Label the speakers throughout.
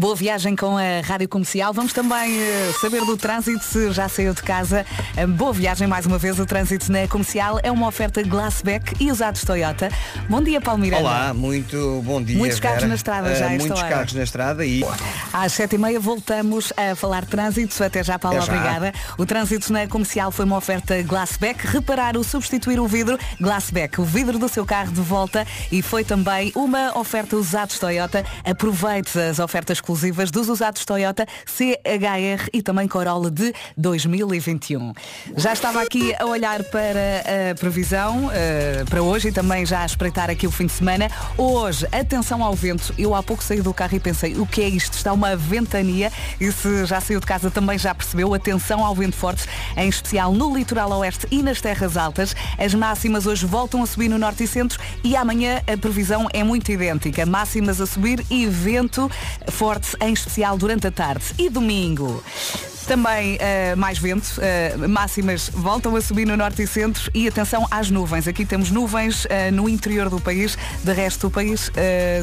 Speaker 1: Boa viagem com a Rádio Comercial. Vamos também uh, saber do trânsito, se já saiu de casa. Uh, boa viagem mais uma vez. O trânsito na Comercial é uma oferta Glassback e usados Toyota. Bom dia, Paulo Miranda.
Speaker 2: Olá, muito bom dia.
Speaker 1: Muitos carros na estrada já
Speaker 2: Uh, Muitos
Speaker 1: hora.
Speaker 2: carros na estrada e
Speaker 1: Às sete e meia voltamos a falar de trânsito. Até já, Paulo,
Speaker 2: Até já.
Speaker 1: obrigada. O trânsito na comercial foi uma oferta Glassback. Reparar ou substituir o vidro, Glassback, o vidro do seu carro de volta. E foi também uma oferta usados Toyota. Aproveite as ofertas exclusivas dos usados Toyota CHR e também Corolla de 2021. Já estava aqui a olhar para a previsão eh, para hoje e também já a espreitar aqui o fim de semana. Hoje, atenção ao vento. Eu há pouco saí do carro e pensei, o que é isto? Está uma ventania e se já saiu de casa também já percebeu. Atenção ao vento forte, em especial no litoral oeste e nas terras altas. As máximas hoje voltam a subir no norte e centro e amanhã a previsão é muito idêntica. Máximas a subir e vento forte, em especial durante a tarde. E domingo? Também eh, mais vento, eh, máximas voltam a subir no norte e centro e atenção às nuvens. Aqui temos nuvens eh, no interior do país, de resto do país,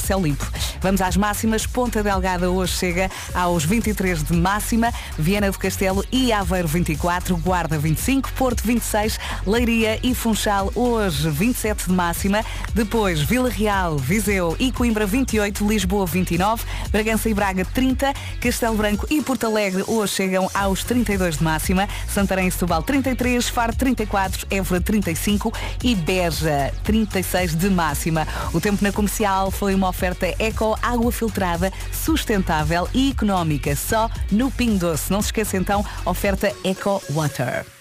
Speaker 1: céu limpo. Vamos às máximas. Ponta Delgada hoje chega aos 23 de máxima, Viana do Castelo e Aveiro 24, Guarda 25, Porto 26, Leiria e Funchal hoje 27 de máxima. Depois Vila Real, Viseu e Coimbra 28, Lisboa 29, Bragança e Braga 30, Castelo Branco e Porto Alegre hoje chegam aos 32 de máxima, Santarém e Setúbal 33, Faro 34, Évora 35 e Beja 36 de máxima. O tempo na comercial foi uma oferta eco, água filtrada, sustentável e económica, só no Ping Doce. Não se esqueça então, oferta Eco Water.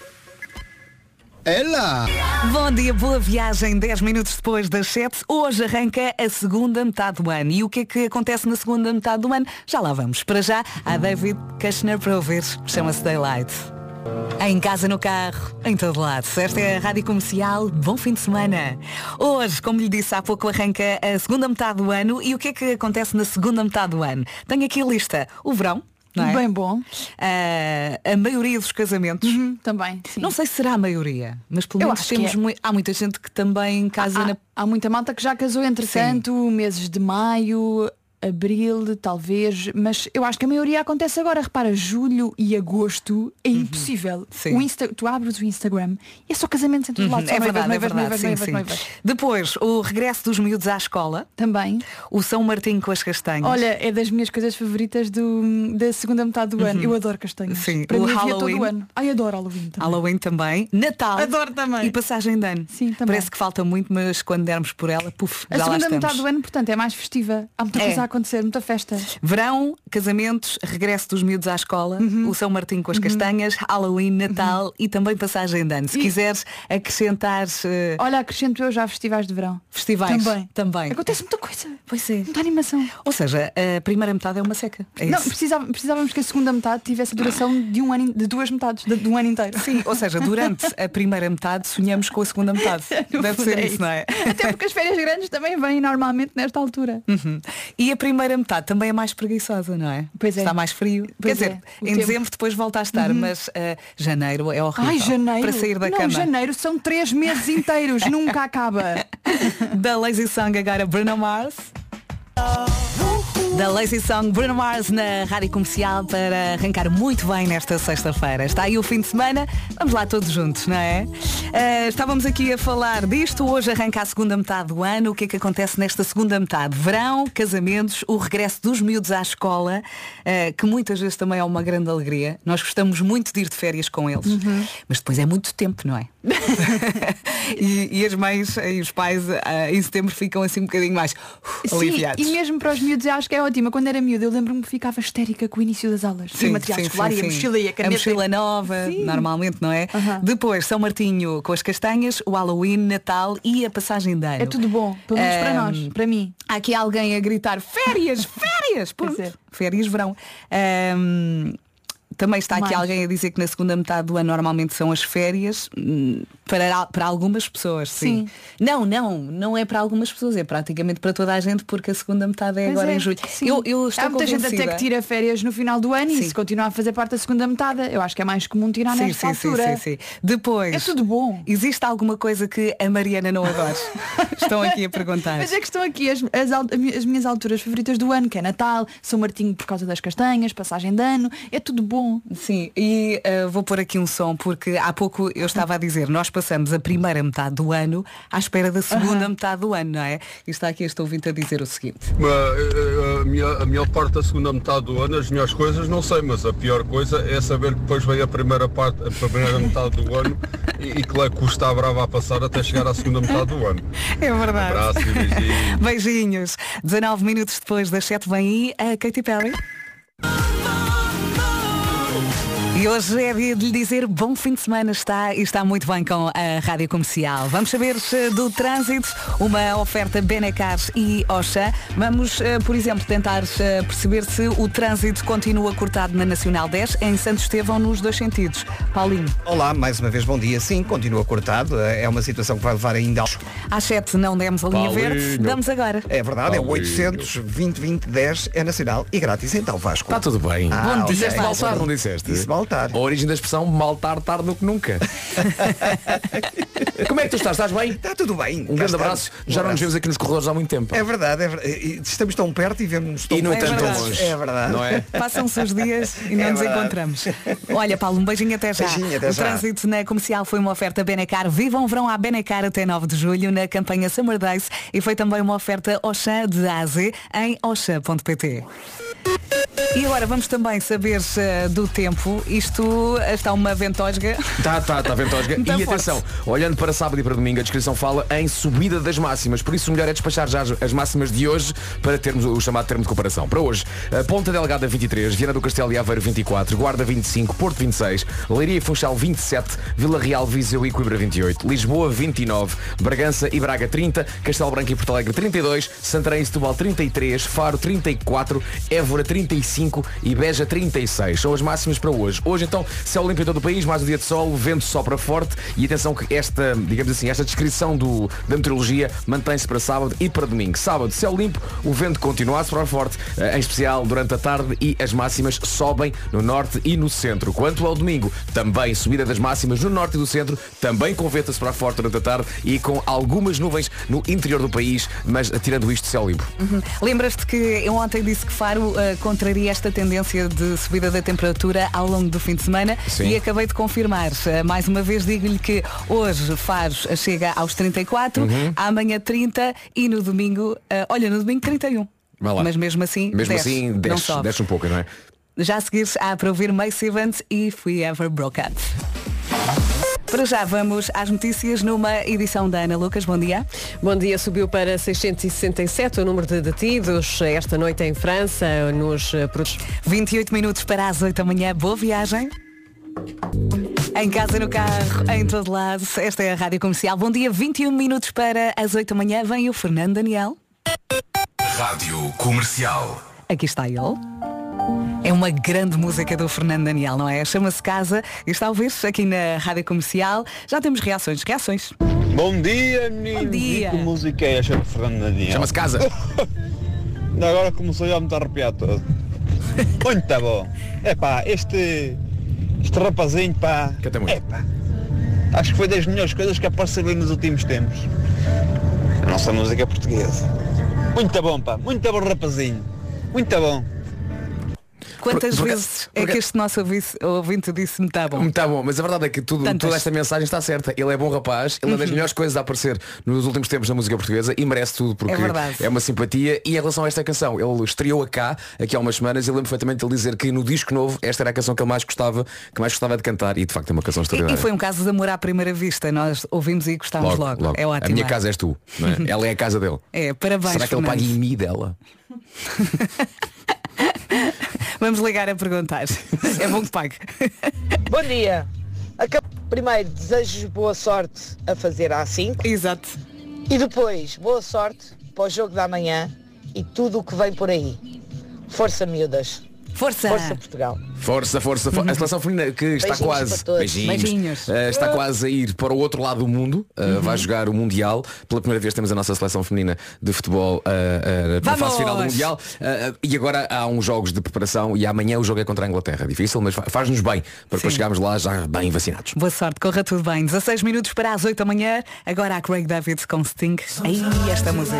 Speaker 2: Ela!
Speaker 1: Bom dia, boa viagem. 10 minutos depois das 7. Hoje arranca a segunda metade do ano. E o que é que acontece na segunda metade do ano? Já lá vamos. Para já, há David Kushner para ouvir. Chama-se Daylight. Em casa, no carro, em todo lado. Esta é a Rádio Comercial. Bom fim de semana. Hoje, como lhe disse há pouco, arranca a segunda metade do ano. E o que é que acontece na segunda metade do ano? Tenho aqui a lista. O verão. É?
Speaker 3: Bem bom.
Speaker 1: Ah, a maioria dos casamentos.
Speaker 3: Também, sim.
Speaker 1: Não sei se será a maioria, mas pelo menos temos
Speaker 3: é.
Speaker 1: há muita gente que também casa
Speaker 3: há,
Speaker 1: na.
Speaker 3: há muita malta que já casou entretanto, meses de maio, abril, talvez, mas eu acho que a maioria acontece agora. Repara, julho e agosto é impossível.
Speaker 1: Uhum. Sim.
Speaker 3: O Insta, tu abres o Instagram e é só casamentos em todo lado.
Speaker 1: Uhum,
Speaker 3: só
Speaker 1: é
Speaker 3: noivas,
Speaker 1: verdade, é verdade.
Speaker 3: noivas,
Speaker 1: sim,
Speaker 3: noivas,
Speaker 1: sim.
Speaker 3: noivas.
Speaker 1: Depois, o regresso dos miúdos à escola,
Speaker 3: Também.
Speaker 1: o São Martinho com as castanhas.
Speaker 3: Olha, é das minhas coisas favoritas do, da segunda metade do ano. Eu adoro castanhas.
Speaker 1: Uhum. Sim,
Speaker 3: Para
Speaker 1: o
Speaker 3: mim
Speaker 1: Halloween.
Speaker 3: todo o ano. Ai, adoro Halloween também.
Speaker 1: Halloween também, Natal
Speaker 3: Adoro também.
Speaker 1: e passagem de ano.
Speaker 3: Sim, também.
Speaker 1: Parece que falta muito, mas quando dermos por ela, puf,
Speaker 3: A segunda metade do ano, portanto, é mais festiva. Há muita
Speaker 1: É.
Speaker 3: coisa acontecer, muita festa.
Speaker 1: Verão, casamentos, regresso dos miúdos à escola,
Speaker 3: Uhum.
Speaker 1: o São Martinho com as castanhas, Halloween, Natal e também passagem de ano. Se
Speaker 3: E-
Speaker 1: quiseres acrescentar eh,
Speaker 3: Olha, acrescento eu já festivais de verão.
Speaker 1: festivais
Speaker 3: Também.
Speaker 1: também.
Speaker 3: Acontece muita coisa.
Speaker 1: Pois é.
Speaker 3: Muita animação.
Speaker 1: Ou seja, a primeira metade é uma seca. É
Speaker 3: Não, precisava- precisávamos que a segunda metade tivesse a duração de um ano, de duas metades, de, de um ano inteiro.
Speaker 1: Sim, ou seja, durante a primeira metade sonhamos com a segunda metade. Deve ser
Speaker 3: é
Speaker 1: isso, não é?
Speaker 3: Até porque as férias grandes também vêm normalmente nesta altura.
Speaker 1: Uhum. E a primeira metade também é mais preguiçosa, não é?
Speaker 3: Pois é.
Speaker 1: Está mais frio.
Speaker 3: Pois
Speaker 1: Quer
Speaker 3: é,
Speaker 1: dizer,
Speaker 3: o
Speaker 1: em
Speaker 3: tempo.
Speaker 1: dezembro depois volta a estar, mas ah, janeiro é horrível.
Speaker 3: Ai, janeiro.
Speaker 1: Para sair da
Speaker 3: não,
Speaker 1: cama.
Speaker 3: janeiro são três meses inteiros, nunca acaba.
Speaker 1: Da Lazy Song agora Bruno Mars. Da Lazy Song Bruno Mars na Rádio Comercial para arrancar muito bem nesta sexta-feira. Está aí o fim de semana, vamos lá todos juntos, não é? Ah, estávamos aqui a falar disto, hoje arranca a segunda metade do ano, o que é que acontece nesta segunda metade? Verão, casamentos, o regresso dos miúdos à escola, ah, que muitas vezes também é uma grande alegria. Nós gostamos muito de ir de férias com eles, mas depois é muito tempo, não é? e, e as mães e os pais ah, em setembro ficam assim um bocadinho mais uh,
Speaker 3: Sim,
Speaker 1: aliviados.
Speaker 3: e mesmo para os miúdos eu acho que é ótima. Quando era miúdo eu lembro-me que ficava histérica com o início das aulas. e o material escolar e a mochila e a caneta.
Speaker 1: mochila nova,
Speaker 3: Sim.
Speaker 1: normalmente, não é? Depois, São Martinho com as castanhas, o Halloween, Natal e a passagem de ano.
Speaker 3: É tudo bom, pelo menos para
Speaker 1: Ahm,
Speaker 3: nós, para mim.
Speaker 1: Há aqui alguém a gritar férias, férias, pronto.
Speaker 3: É.
Speaker 1: Férias, verão. Ahm, Também está aqui
Speaker 3: Mais.
Speaker 1: alguém a dizer que na segunda metade do ano normalmente são as férias hum, para, para algumas pessoas, sim.
Speaker 3: Sim.
Speaker 1: Não, não, não é para algumas pessoas, é praticamente para toda a gente porque a segunda metade é
Speaker 3: Pois
Speaker 1: agora
Speaker 3: é,
Speaker 1: em julho.
Speaker 3: sim.
Speaker 1: Eu, eu estou
Speaker 3: Há muita gente até que tira férias no final do ano
Speaker 1: Sim.
Speaker 3: e se continuar a fazer parte da segunda metade, eu acho que é mais comum tirar
Speaker 1: Sim,
Speaker 3: nesta
Speaker 1: sim, sim,
Speaker 3: altura.
Speaker 1: sim, sim. Depois.
Speaker 3: É tudo bom.
Speaker 1: Existe alguma coisa que a Mariana não adora? Estão aqui a perguntar.
Speaker 3: Mas é que estão aqui as, as, as minhas alturas favoritas do ano, que é Natal, São Martinho por causa das castanhas, passagem de ano, é tudo bom.
Speaker 1: Sim, e uh, vou pôr aqui um som porque há pouco eu estava a dizer, nós passamos a primeira metade do ano à espera da segunda metade do ano, não é? E está aqui este ouvinte a dizer o seguinte.
Speaker 4: Mas, eh, a, minha, a melhor parte da segunda metade do ano, as melhores coisas, não sei, mas a pior coisa é saber que depois vem a primeira parte, a primeira metade do ano e, e que lá custa a brava a passar até chegar à segunda metade do ano.
Speaker 1: É verdade.
Speaker 4: Abraço e beijinhos.
Speaker 1: Beijinhos. 19 minutos depois das 7 vem aí a Katy Perry. E hoje é dia de lhe dizer bom fim de semana está e está muito bem com a Rádio Comercial. Vamos saber eh, do trânsito, uma oferta Benecar e Oxa. Vamos, eh, por exemplo, tentar eh, perceber se o trânsito continua cortado na Nacional 10 em Santo Estevão nos dois sentidos. Paulinho,
Speaker 2: Olá, mais uma vez bom dia. Sim, continua cortado. É uma situação que vai levar ainda ao...
Speaker 1: às 7 não demos a linha
Speaker 4: Paulinho.
Speaker 1: verde, damos agora.
Speaker 2: É verdade, é o
Speaker 4: Paulinho.
Speaker 2: 800 2020 10 é nacional e grátis então Vasco.
Speaker 5: Está tudo bem.
Speaker 2: Ah,
Speaker 1: Bom
Speaker 2: ok.
Speaker 1: dia,
Speaker 5: Disseste maltar, não disseste?
Speaker 2: Disse maltar.
Speaker 5: A origem da expressão maltar tarde do que nunca. Como é que tu estás? Estás bem?
Speaker 2: Está tudo bem.
Speaker 5: Um grande
Speaker 2: estamos.
Speaker 5: abraço.
Speaker 2: Um
Speaker 5: Já não nos
Speaker 2: abraço.
Speaker 5: vemos aqui nos corredores há muito tempo.
Speaker 2: É verdade, é verdade. Estamos tão perto e vemos tão
Speaker 5: E no
Speaker 1: É
Speaker 5: tão
Speaker 1: verdade.
Speaker 5: longe.
Speaker 2: É verdade.
Speaker 5: Não é?
Speaker 1: Passam-se os dias e não
Speaker 2: É
Speaker 1: nos
Speaker 2: verdade.
Speaker 1: encontramos. Olha, Paulo, um beijinho até já.
Speaker 2: Beijinho, até
Speaker 1: o
Speaker 2: já.
Speaker 1: trânsito na comercial foi uma oferta Benecar. Vivam o verão à Benecar até 9 de julho na campanha Summer Days e foi também uma oferta Oxã de A a Z em oxa.pt. E agora vamos também saber eh, do tempo. Isto eh, está uma ventosga.
Speaker 5: Está, está, está ventosga. E
Speaker 1: forte.
Speaker 5: atenção, olhando para sábado e para domingo, a descrição fala em subida das máximas. Por isso o melhor é despachar já as, as máximas de hoje para termos o chamado termo de comparação. Para hoje, a Ponta Delgada 23, Viana do Castelo e Aveiro 24, Guarda 25, Porto 26, Leiria e Funchal 27, Vila Real, Viseu e Coimbra 28, Lisboa 29, Bragança e Braga 30, Castelo Branco e Porto Alegre 32, Santarém e Setúbal 33, Faro 34, Évora 35 e Beja 36. São as máximas para hoje. Hoje então, céu limpo em todo o país, mais um dia de sol, vento sopra forte e atenção que esta, digamos assim, esta descrição do, da meteorologia mantém-se para sábado e para domingo. Sábado, céu limpo, o vento continua a soprar forte, eh, em especial durante a tarde e as máximas sobem no norte e no centro. Quanto ao domingo, também subida das máximas no norte e do centro, também com vento a soprar forte durante a tarde e com algumas nuvens no interior do país, mas eh, tirando isto, céu limpo.
Speaker 1: Lembras-te que eu ontem disse que Faro eh, contraria esta tendência de subida da temperatura ao longo do fim de semana
Speaker 5: Sim.
Speaker 1: e acabei de confirmar. Eh, mais uma vez digo-lhe que hoje Faro chega aos 34,
Speaker 5: Uhum.
Speaker 1: amanhã 30 e no domingo, eh, olha, no domingo 31.
Speaker 5: Vá lá.
Speaker 1: Mas mesmo assim,
Speaker 5: Mesmo
Speaker 1: desce,
Speaker 5: assim, desce, desce um pouco, não é?
Speaker 1: Já a seguir há para ouvir Mace Evans e Fui Ever Broke Up. Para já vamos às notícias numa edição da Ana Lucas. Bom dia.
Speaker 6: Bom dia, subiu para 667 o número de detidos esta noite em França, nos eh, produtos.
Speaker 1: 28 minutos para as 8 da manhã. Boa viagem. Em casa, no carro, em todo lado. Esta é a Rádio Comercial. Bom dia, 21 minutos para as 8 da manhã. Vem o Fernando Daniel.
Speaker 7: Rádio Comercial.
Speaker 1: Aqui está ele. É uma grande música do Fernando Daniel, não é? Chama-se Casa e está a ouvir-se aqui na Rádio Comercial. Já temos reações. Reações.
Speaker 8: Bom dia, menino.
Speaker 1: Bom dia.
Speaker 8: E que música é esta de Fernando Daniel?
Speaker 5: Chama-se casa.
Speaker 8: Ainda Agora começou já a me arrepiar todo. Muito bom. É pá, este, este rapazinho, pá.
Speaker 5: Canta muito.
Speaker 8: É pá. Acho que foi das melhores coisas que apareceram nos últimos tempos. A nossa música portuguesa. Muito bom, pá. Muito bom, rapazinho. Muito bom.
Speaker 1: Quantas
Speaker 5: Por- por
Speaker 1: vezes é que este nosso ouvinte, ouvinte disse-me tá bom?
Speaker 5: Tá bom, mas a verdade é que tudo,
Speaker 1: Tantas.
Speaker 5: toda esta mensagem está certa. Ele é bom rapaz, ele é das melhores coisas a aparecer nos últimos tempos da música portuguesa e merece tudo porque
Speaker 1: É verdade.
Speaker 5: uma simpatia. E em relação a esta canção, ele estreou-a cá, aqui há umas semanas, e lembro perfeitamente de ele dizer que no disco novo esta era a canção que ele mais gostava, que mais gostava de cantar e de facto é uma canção
Speaker 1: E,
Speaker 5: extraordinária.
Speaker 1: e foi um caso de amor à primeira vista. Nós ouvimos e gostámos logo. É ótimo.
Speaker 5: A minha casa és tu, não é? ela é a casa dele.
Speaker 1: É, parabéns.
Speaker 5: Será que ele paga em mim dela?
Speaker 1: Vamos ligar a perguntar. É bom que pague.
Speaker 9: Bom dia. Primeiro, desejo boa sorte a fazer a A5
Speaker 1: Exato.
Speaker 9: e depois, boa sorte para o jogo da manhã e tudo o que vem por aí. Força, miúdas.
Speaker 1: Força!
Speaker 9: Força Portugal.
Speaker 5: Força, força, força. A seleção feminina que está
Speaker 9: Beijinhos
Speaker 5: quase.
Speaker 9: para todos.
Speaker 1: Beijinhos.
Speaker 5: Eh, está quase a ir para o outro lado do mundo. Eh, Vai jogar o Mundial. Pela primeira vez temos a nossa seleção feminina de futebol eh, eh, na
Speaker 1: Vamos!
Speaker 5: fase final do Mundial. Eh, e agora há uns jogos de preparação e amanhã o jogo é contra a Inglaterra. Difícil, mas fa- faz-nos bem para depois chegarmos lá já bem vacinados.
Speaker 1: Boa sorte, corra tudo bem. 16 minutos para as 8 da manhã. Agora há Craig David com Sting. Aí esta música.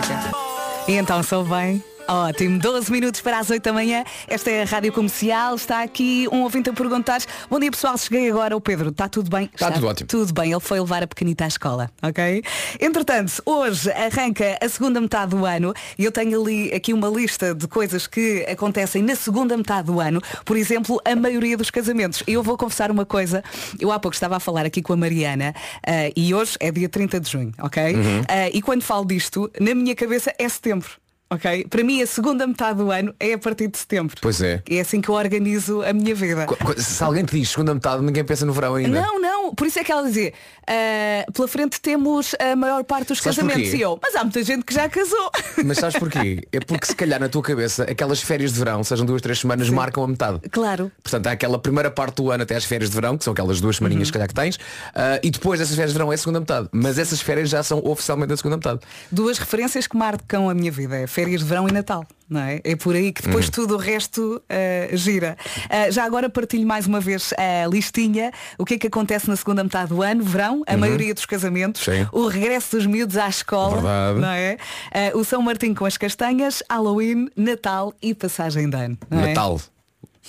Speaker 1: E então sou bem. Ótimo, 12 minutos para as 8 da manhã. Esta é a Rádio Comercial. Está aqui um ouvinte a perguntar. Bom dia pessoal, cheguei agora. O Pedro, está tudo bem?
Speaker 5: Está tudo ótimo.
Speaker 1: Tudo bem, ele foi levar a pequenita à escola, ok? Entretanto, hoje arranca a segunda metade do ano e eu tenho ali aqui uma lista de coisas que acontecem na segunda metade do ano. Por exemplo, a maioria dos casamentos. E eu vou confessar uma coisa. Eu há pouco estava a falar aqui com a Mariana ah, e hoje é dia 30 de junho, ok? Ah, e quando falo disto, na minha cabeça é setembro. Ok? Para mim a segunda metade do ano é a partir de setembro.
Speaker 5: Pois é.
Speaker 1: É assim que eu organizo a minha vida.
Speaker 5: Se alguém te diz segunda metade, ninguém pensa no verão ainda.
Speaker 1: Não, não, por isso é que ela dizia, ah, pela frente temos a maior parte dos
Speaker 5: Sabes
Speaker 1: casamentos
Speaker 5: porquê?
Speaker 1: e eu, mas há muita gente que já casou.
Speaker 5: Mas sabes porquê? É porque se calhar na tua cabeça aquelas férias de verão, sejam duas, três semanas, marcam a metade.
Speaker 1: Claro.
Speaker 5: Portanto, há aquela primeira parte do ano até as férias de verão, que são aquelas duas
Speaker 1: Uhum.
Speaker 5: semaninhas se calhar que tens, ah, e depois dessas férias de verão é a segunda metade. Mas essas férias já são oficialmente a segunda metade.
Speaker 1: Duas referências que marcam a minha vida, é férias de verão e Natal. Não é? é por aí que depois
Speaker 5: Uhum.
Speaker 1: tudo o resto ah, gira. Ah, já agora partilho mais uma vez a listinha. O que é que acontece na segunda metade do ano? Verão, a maioria dos casamentos,
Speaker 5: Uhum. Sim.
Speaker 1: o regresso dos miúdos à escola,
Speaker 5: Verdade.
Speaker 1: não é? Ah, o São Martim com as castanhas, Halloween, Natal e passagem de ano. é?
Speaker 5: Natal.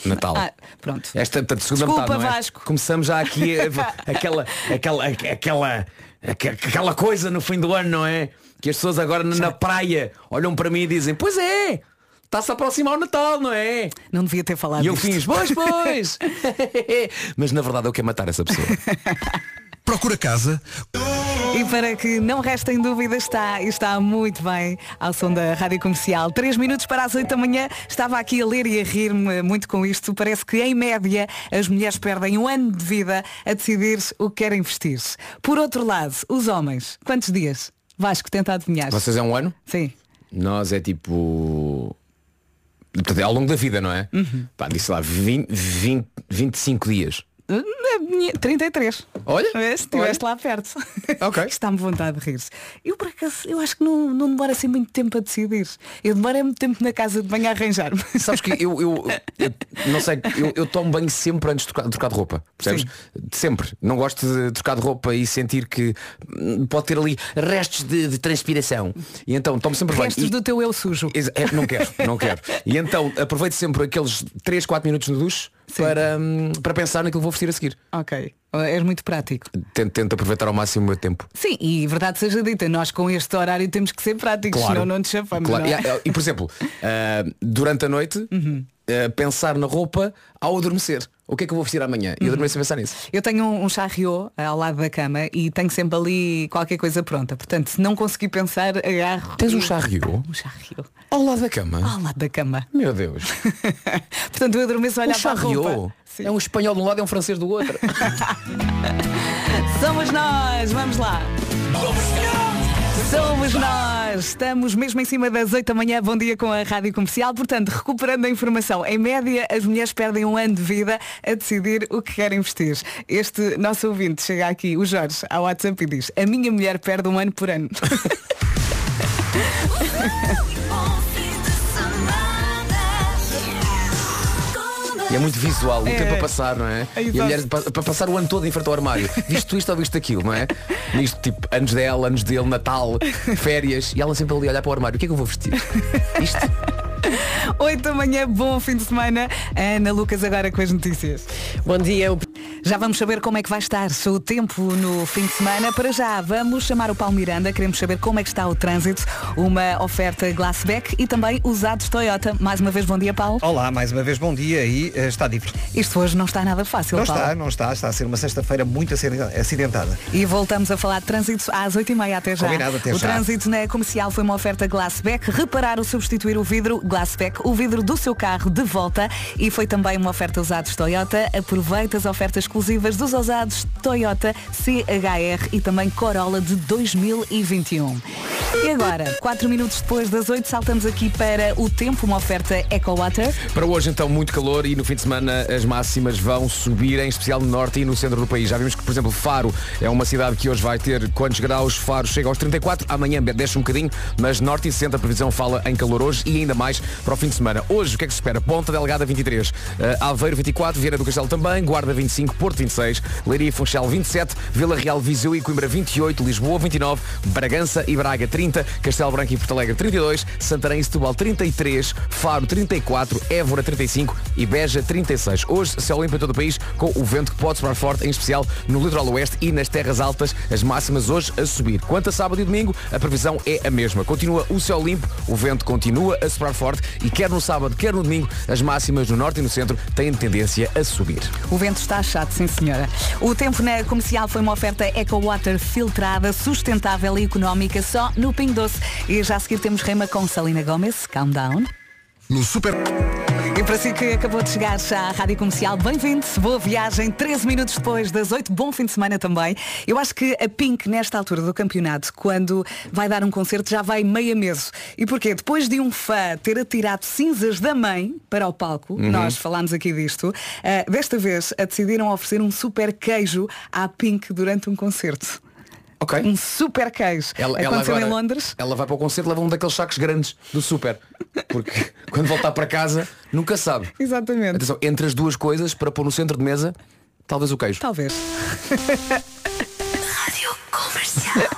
Speaker 5: Natal.
Speaker 1: Ah, pronto.
Speaker 5: Esta portanto, segunda
Speaker 1: Desculpa,
Speaker 5: metade, não é?
Speaker 1: Vasco.
Speaker 5: Começamos já aqui a- aquela, aquela, aquela, aque- aquela coisa no fim do ano, não é? Que as pessoas agora na- na praia olham para mim e dizem, pois é, está-se a aproximar o Natal, não é?
Speaker 1: Não devia ter falado
Speaker 5: E eu
Speaker 1: disto.
Speaker 5: fiz, pois, pois. Mas na verdade eu quero matar essa pessoa.
Speaker 7: Procura casa.
Speaker 1: E para que não restem dúvidas, está, e está muito bem ao som da Rádio Comercial. Três minutos para as oito da manhã. Estava aqui a ler e a rir-me muito com isto. Parece que, em média, as mulheres perdem um ano de vida a decidir o que querem vestir. Por outro lado, os homens, quantos dias? Vasco, tenta adivinhar.
Speaker 5: Vocês é um ano?
Speaker 1: Sim.
Speaker 5: Nós é tipo. Portanto, é ao longo da vida, não é?
Speaker 1: Uhum.
Speaker 5: Pá, disse lá 20, 20, 25 dias.
Speaker 1: Na minha- 33.
Speaker 5: Olha,
Speaker 1: Vês? Estiveste lá perto.
Speaker 5: Ok.
Speaker 1: Está-me vontade de rir-se. Eu por acaso, eu acho que não, não demora assim muito tempo a decidir. Eu demoro é muito tempo na casa de banho a arranjar-me.
Speaker 5: Sabes que eu, eu, eu não sei, eu, eu tomo banho sempre antes de trocar, de trocar de roupa. Percebes? Sempre. Não gosto de trocar de roupa e sentir que hum, pode ter ali restos de, de transpiração. E então tomo sempre banho.
Speaker 1: Restos
Speaker 5: E-
Speaker 1: do teu eu sujo.
Speaker 5: É, não quero, não quero. E então aproveito sempre aqueles 3, 4 minutos no duche para, hum, para pensar naquilo que vou vestir a seguir.
Speaker 1: Ok. És muito prático.
Speaker 5: Tento, tento aproveitar ao máximo o meu tempo.
Speaker 1: Sim, e verdade seja dita, nós com este horário temos que ser práticos, senão não nos chafamos.
Speaker 5: Claro.
Speaker 1: não é? Uhum.
Speaker 5: E, e, por exemplo, ah, durante a noite, ah, pensar na roupa ao adormecer. O que é que eu vou vestir amanhã? E adormeço a pensar nisso.
Speaker 1: Eu tenho um, um charriot ao lado da cama e tenho sempre ali qualquer coisa pronta. Portanto, se não conseguir pensar, agarro.
Speaker 5: Tens um charriot?
Speaker 1: Um charriot.
Speaker 5: Ao lado da cama?
Speaker 1: Ao lado da cama.
Speaker 5: Meu Deus.
Speaker 1: Portanto, eu adormeço a
Speaker 5: Um
Speaker 1: olhar para a roupa. Sim.
Speaker 5: É um espanhol de um lado e um francês do outro.
Speaker 1: Somos nós, vamos lá. Somos nós, estamos mesmo em cima das 8 da manhã, bom dia com a Rádio Comercial, portanto, recuperando a informação, em média as mulheres perdem um ano de vida a decidir o que querem vestir. Este nosso ouvinte chega aqui, o Jorge, ao WhatsApp e diz, a minha mulher perde um ano por ano.
Speaker 5: E é muito visual, o
Speaker 1: É.
Speaker 5: tempo a passar, não é?
Speaker 1: É
Speaker 5: e a mulher pa- para passar o ano todo em frente ao armário. Visto isto ou visto aquilo, não é? Nisto, tipo, anos dela, anos dele, Natal, férias, e ela sempre ali a olhar para o armário. O que é que eu vou vestir? Isto?
Speaker 1: 8 da manhã, bom fim de semana. Ana Lucas agora com as notícias.
Speaker 6: Bom dia.
Speaker 1: Já vamos saber como é que vai estar o tempo no fim de semana. Para já, vamos chamar o Paulo Miranda. Queremos saber como é que está o trânsito. Uma oferta Glassback e também usados Toyota. Mais uma vez, bom dia, Paulo.
Speaker 2: Olá, mais uma vez bom dia e eh, está difícil.
Speaker 1: Isto hoje não está nada fácil,
Speaker 2: Não
Speaker 1: Paulo.
Speaker 2: está, não está, está a ser uma sexta-feira muito aciden- acidentada.
Speaker 1: E voltamos a falar de trânsito às 8h30 até já.
Speaker 2: Combinado, até
Speaker 1: o
Speaker 2: já.
Speaker 1: trânsito na comercial foi uma oferta Glassback. Reparar ou substituir o vidro Glassback, o vidro do seu carro de volta. E foi também uma oferta usados Toyota. Aproveita as ofertas exclusivas exclusivas dos ousados Toyota CHR e também Corolla de 2021. E agora, 4 minutos depois das 8, saltamos aqui para o tempo, uma oferta EcoWater.
Speaker 5: Para hoje então muito calor e no fim de semana as máximas vão subir, em especial no norte e no centro do país. Já vimos que, por exemplo, Faro é uma cidade que hoje vai ter quantos graus? Faro chega aos 34, amanhã desce um bocadinho, mas norte e centro a previsão fala em calor hoje e ainda mais para o fim de semana. Hoje o que é que se espera? Ponta Delgada 23, uh, Aveiro 24, Vieira do Castelo também, Guarda 25, Porto 26, Leiria e Funchal 27, Vila Real, Viseu e Coimbra 28, Lisboa 29, Bragança e Braga 30, Castelo Branco e Porto Alegre 32, Santarém e Setúbal 33, Faro 34, Évora 35 e Beja 36. Hoje céu limpo em todo o país com o vento que pode soprar forte, em especial no litoral oeste e nas terras altas, as máximas hoje a subir. Quanto a sábado e domingo, a previsão é a mesma. Continua o céu limpo, o vento continua a soprar forte e quer no sábado, quer no domingo, as máximas no norte e no centro têm tendência a subir.
Speaker 1: O vento está chato, sim senhora. O tempo na comercial foi uma oferta EcoWater filtrada, sustentável e económica só no Ping Doce. E já a seguir temos Rema com Salina Gomes, Calm Down.
Speaker 7: No Super...
Speaker 1: E para si que acabou de chegar à Rádio Comercial, bem-vindo, boa viagem, 13 minutos depois das 8, bom fim de semana também. Eu acho que a Pink, nesta altura do campeonato, quando vai dar um concerto, já vai meia meso. E porquê? Depois de um fã ter atirado cinzas da mãe para o palco,
Speaker 5: Uhum.
Speaker 1: nós falámos aqui disto, eh, desta vez a decidiram oferecer um super queijo à Pink durante um concerto.
Speaker 5: Ok.
Speaker 1: Um super queijo.
Speaker 5: Ela, ela
Speaker 1: Aconteceu
Speaker 5: agora-
Speaker 1: em Londres.
Speaker 5: Ela vai para o concerto, leva um daqueles sacos grandes do super. Porque quando voltar para casa, nunca sabe.
Speaker 1: Exatamente.
Speaker 5: Atenção, entre as duas coisas, para pôr no centro de mesa, talvez o queijo.
Speaker 1: Talvez. Rádio Comercial.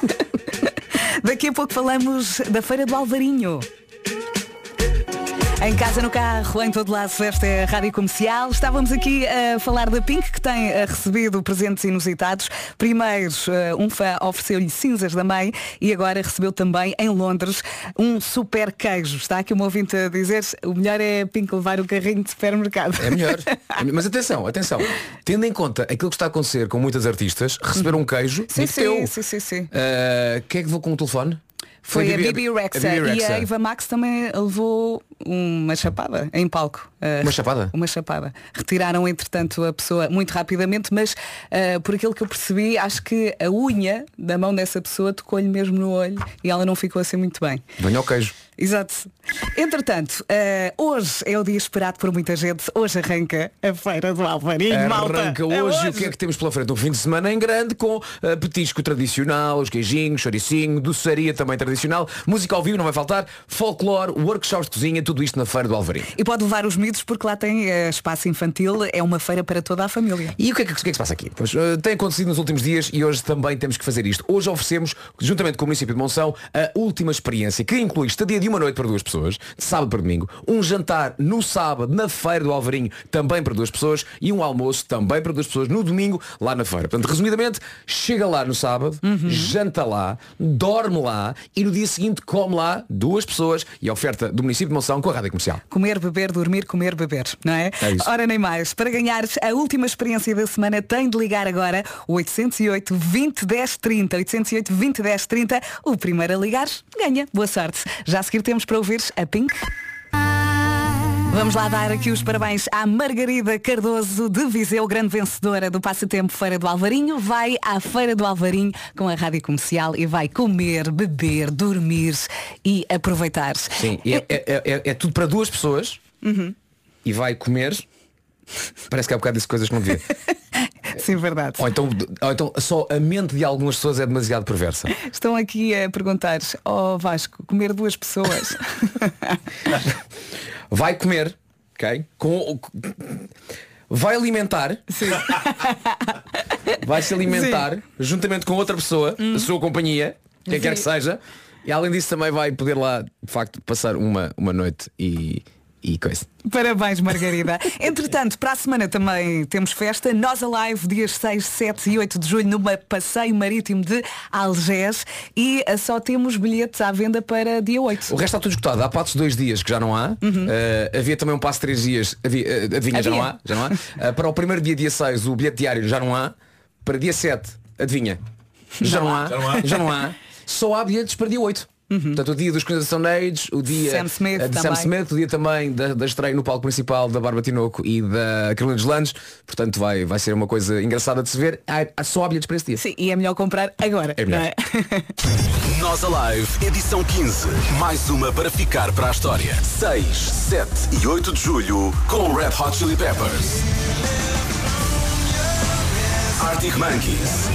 Speaker 1: Daqui a pouco falamos da Feira do Alvarinho. Em casa, no carro, em todo lado, esta é a Rádio Comercial. Estávamos aqui a falar da Pink, que tem eh, recebido presentes inusitados. Primeiro, eh, um fã ofereceu-lhe cinzas da mãe e agora recebeu também, em Londres, um super queijo. Está aqui um ouvinte a dizer, o melhor é a Pink levar o carrinho de supermercado.
Speaker 5: É melhor. É. Mas atenção, atenção. Tendo em conta aquilo que está a acontecer com muitas artistas, receber um queijo,
Speaker 1: Sim,
Speaker 5: digo
Speaker 1: sim,
Speaker 5: teu.
Speaker 1: sim, sim, sim.
Speaker 5: Uh, quem é que vou com o telefone?
Speaker 1: Foi a Bibi Rexa. E a Eva Max também levou uma chapada em palco. Uh,
Speaker 5: Uma chapada?
Speaker 1: Uma chapada. Retiraram, entretanto, a pessoa muito rapidamente, mas uh, por aquilo que eu percebi, acho que a unha da mão dessa pessoa tocou-lhe mesmo no olho e ela não ficou assim muito bem.
Speaker 5: Venha ao queijo.
Speaker 1: Exato. Entretanto, uh, hoje é o dia esperado por muita gente. Hoje arranca a Feira do Alvarinho.
Speaker 5: Arranca
Speaker 1: É
Speaker 5: hoje, o que é que temos pela frente? Um fim de semana em grande com uh, petisco tradicional, os queijinhos, choricinho, doçaria também tradicional, música ao vivo não vai faltar, folclore, workshops de cozinha, tudo isto na Feira do Alvarinho.
Speaker 1: E pode levar os miúdos porque lá tem uh, espaço infantil, é uma feira para toda a família.
Speaker 5: E o que é que, o que é que se passa aqui? Pois, tem acontecido nos últimos dias e hoje também temos que fazer isto. Hoje oferecemos, juntamente com o município de Monção, a última experiência, que inclui estadia de uma noite para duas pessoas, de sábado para domingo, um jantar no sábado, na feira do Alvarinho, também para duas pessoas, e um almoço também para duas pessoas no domingo, lá na feira. Portanto, resumidamente, chega lá no sábado, janta lá, dorme lá e no dia seguinte come lá duas pessoas e a oferta do município de Monção com a rádio comercial.
Speaker 1: Comer, beber, dormir, comer, beber, não é?
Speaker 5: É isso.
Speaker 1: Ora nem mais. Para ganhar a última experiência da semana tem de ligar agora o 808 20 10 30. 808 20 10 30. O primeiro a ligar ganha. Boa sorte. Já a seguir temos para ouvir a Pink. Vamos lá dar aqui os parabéns à Margarida Cardoso de Viseu, grande vencedora do Passatempo Feira do Alvarinho. Vai à Feira do Alvarinho com a rádio comercial e vai comer, beber, dormir e aproveitar.
Speaker 5: Sim, é, é- é- é tudo para duas pessoas
Speaker 1: Uhum.
Speaker 5: e vai comer. Parece que há bocado disse coisas que não devia.
Speaker 1: Sim, verdade.
Speaker 5: Ou então, ou então só a mente de algumas pessoas é demasiado perversa.
Speaker 1: Estão aqui a perguntar, ó Vasco, comer duas pessoas.
Speaker 5: Vai comer, ok? Com, vai alimentar. Vai se alimentar juntamente com outra pessoa, a sua companhia, quem quer que
Speaker 1: Sim.
Speaker 5: seja. E além disso também vai poder lá, de facto, passar uma, uma noite e, e coisa.
Speaker 1: Parabéns, Margarida. Entretanto, para a semana também temos festa. Nós Alive, dias 6, 7 e 8 de julho, numa passeio marítimo de Algés. E eh, só temos bilhetes à venda para dia 8.
Speaker 5: O resto está tudo esgotado. Há passos dois dias que já não há. Uh, havia também um passo de três dias. Havia, uh, adivinha, já não há. Já não há. Uh, para o primeiro dia, dia 6, o bilhete diário já não há. Para dia 7, adivinha. Já não há. Já não há. Só há bilhetes para dia 8. Portanto, o dia dos Queens of Stone Age, o dia
Speaker 1: Sam Smith
Speaker 5: eh, de Sam. Smith, o dia também da, da estreia no palco principal da Barba Tinoco e da Carolina dos Landes. Portanto, vai, vai ser uma coisa engraçada de se ver. Há, há só bilhetes para esse dia.
Speaker 1: Sim, e é melhor comprar agora.
Speaker 5: É melhor.
Speaker 1: é?
Speaker 10: Nós Alive, edição 15. Mais uma para ficar para a história. 6, 7 e 8 de julho com Red Hot Chili Peppers. Arctic Monkeys.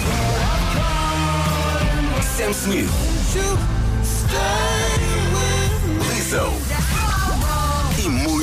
Speaker 10: Sam Smith. Stay with me. Lizzo.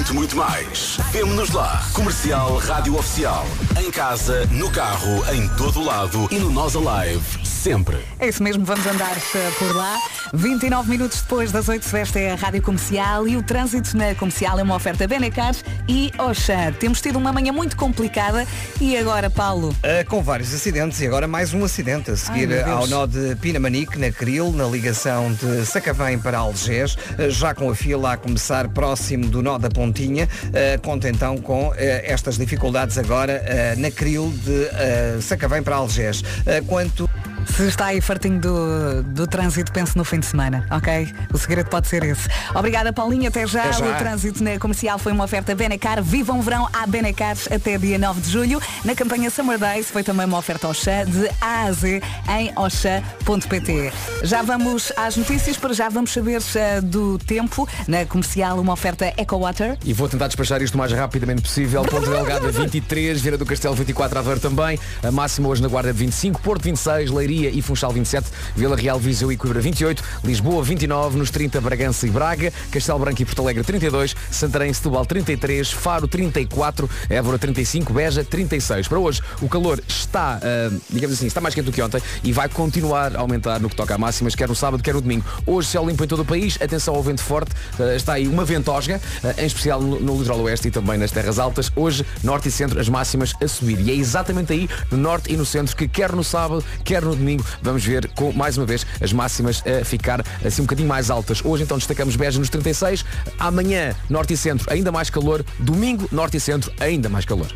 Speaker 10: Muito, muito mais. Vemo-nos lá. Comercial Rádio Oficial. Em casa, no carro, em todo o lado e no Nós Alive. Sempre.
Speaker 1: É isso mesmo, vamos andar eh, por lá. 29 minutos depois das 8 esta é a Rádio Comercial e o trânsito na Comercial é uma oferta Benecar e Oxar. Temos tido uma manhã muito complicada e agora, Paulo?
Speaker 2: Uh, com vários acidentes e agora mais um acidente a seguir
Speaker 1: Ai,
Speaker 2: ao nó de Pinamanique, na Cril, na ligação de Sacavém para Algés, uh, já com a fila a começar próximo do nó da Pontinha, uh, conta então com uh, estas dificuldades agora uh, na Cril de Sacavém para Algés. Quanto
Speaker 1: Se está aí fartinho do, do trânsito, pense no fim de semana, ok? O segredo pode ser esse. Obrigada, Paulinho. Até já.
Speaker 2: Até já.
Speaker 1: O trânsito na comercial foi uma oferta Benecar. Vivam o verão à Benecar até dia 9 de julho. Na campanha Summer Days foi também uma oferta Oxã de A a Z em oxã.pt. Já vamos às notícias, para já vamos saber eh, do tempo. Na comercial, uma oferta Eco Water.
Speaker 5: E vou tentar despachar isto o mais rapidamente possível. Ponta Delgada 23, Vieira do Castelo 24, Aveiro também. A máxima hoje na Guarda de 25, Porto 26, Leiria e Funchal 27, Vila Real, Viseu e Coimbra 28, Lisboa 29, nos 30 Bragança e Braga, Castelo Branco e Porto Alegre 32, Santarém, Setúbal 33, Faro 34, Évora 35, Beja 36. Para hoje o calor está, ah, digamos assim, está mais quente do que ontem e vai continuar a aumentar no que toca a máximas, quer no sábado, quer no domingo. Hoje céu limpo em todo o país, atenção ao vento forte, ah, está aí uma ventosga, ah, em especial no, no litoral oeste e também nas terras altas. Hoje, norte e centro, as máximas a subir. E é exatamente aí, no norte e no centro, que quer no sábado, quer no domingo, vamos ver com, mais uma vez, as máximas a ficar assim um bocadinho mais altas. Hoje então destacamos Beja nos 36, amanhã, norte e centro, ainda mais calor, domingo, norte e centro, ainda mais calor.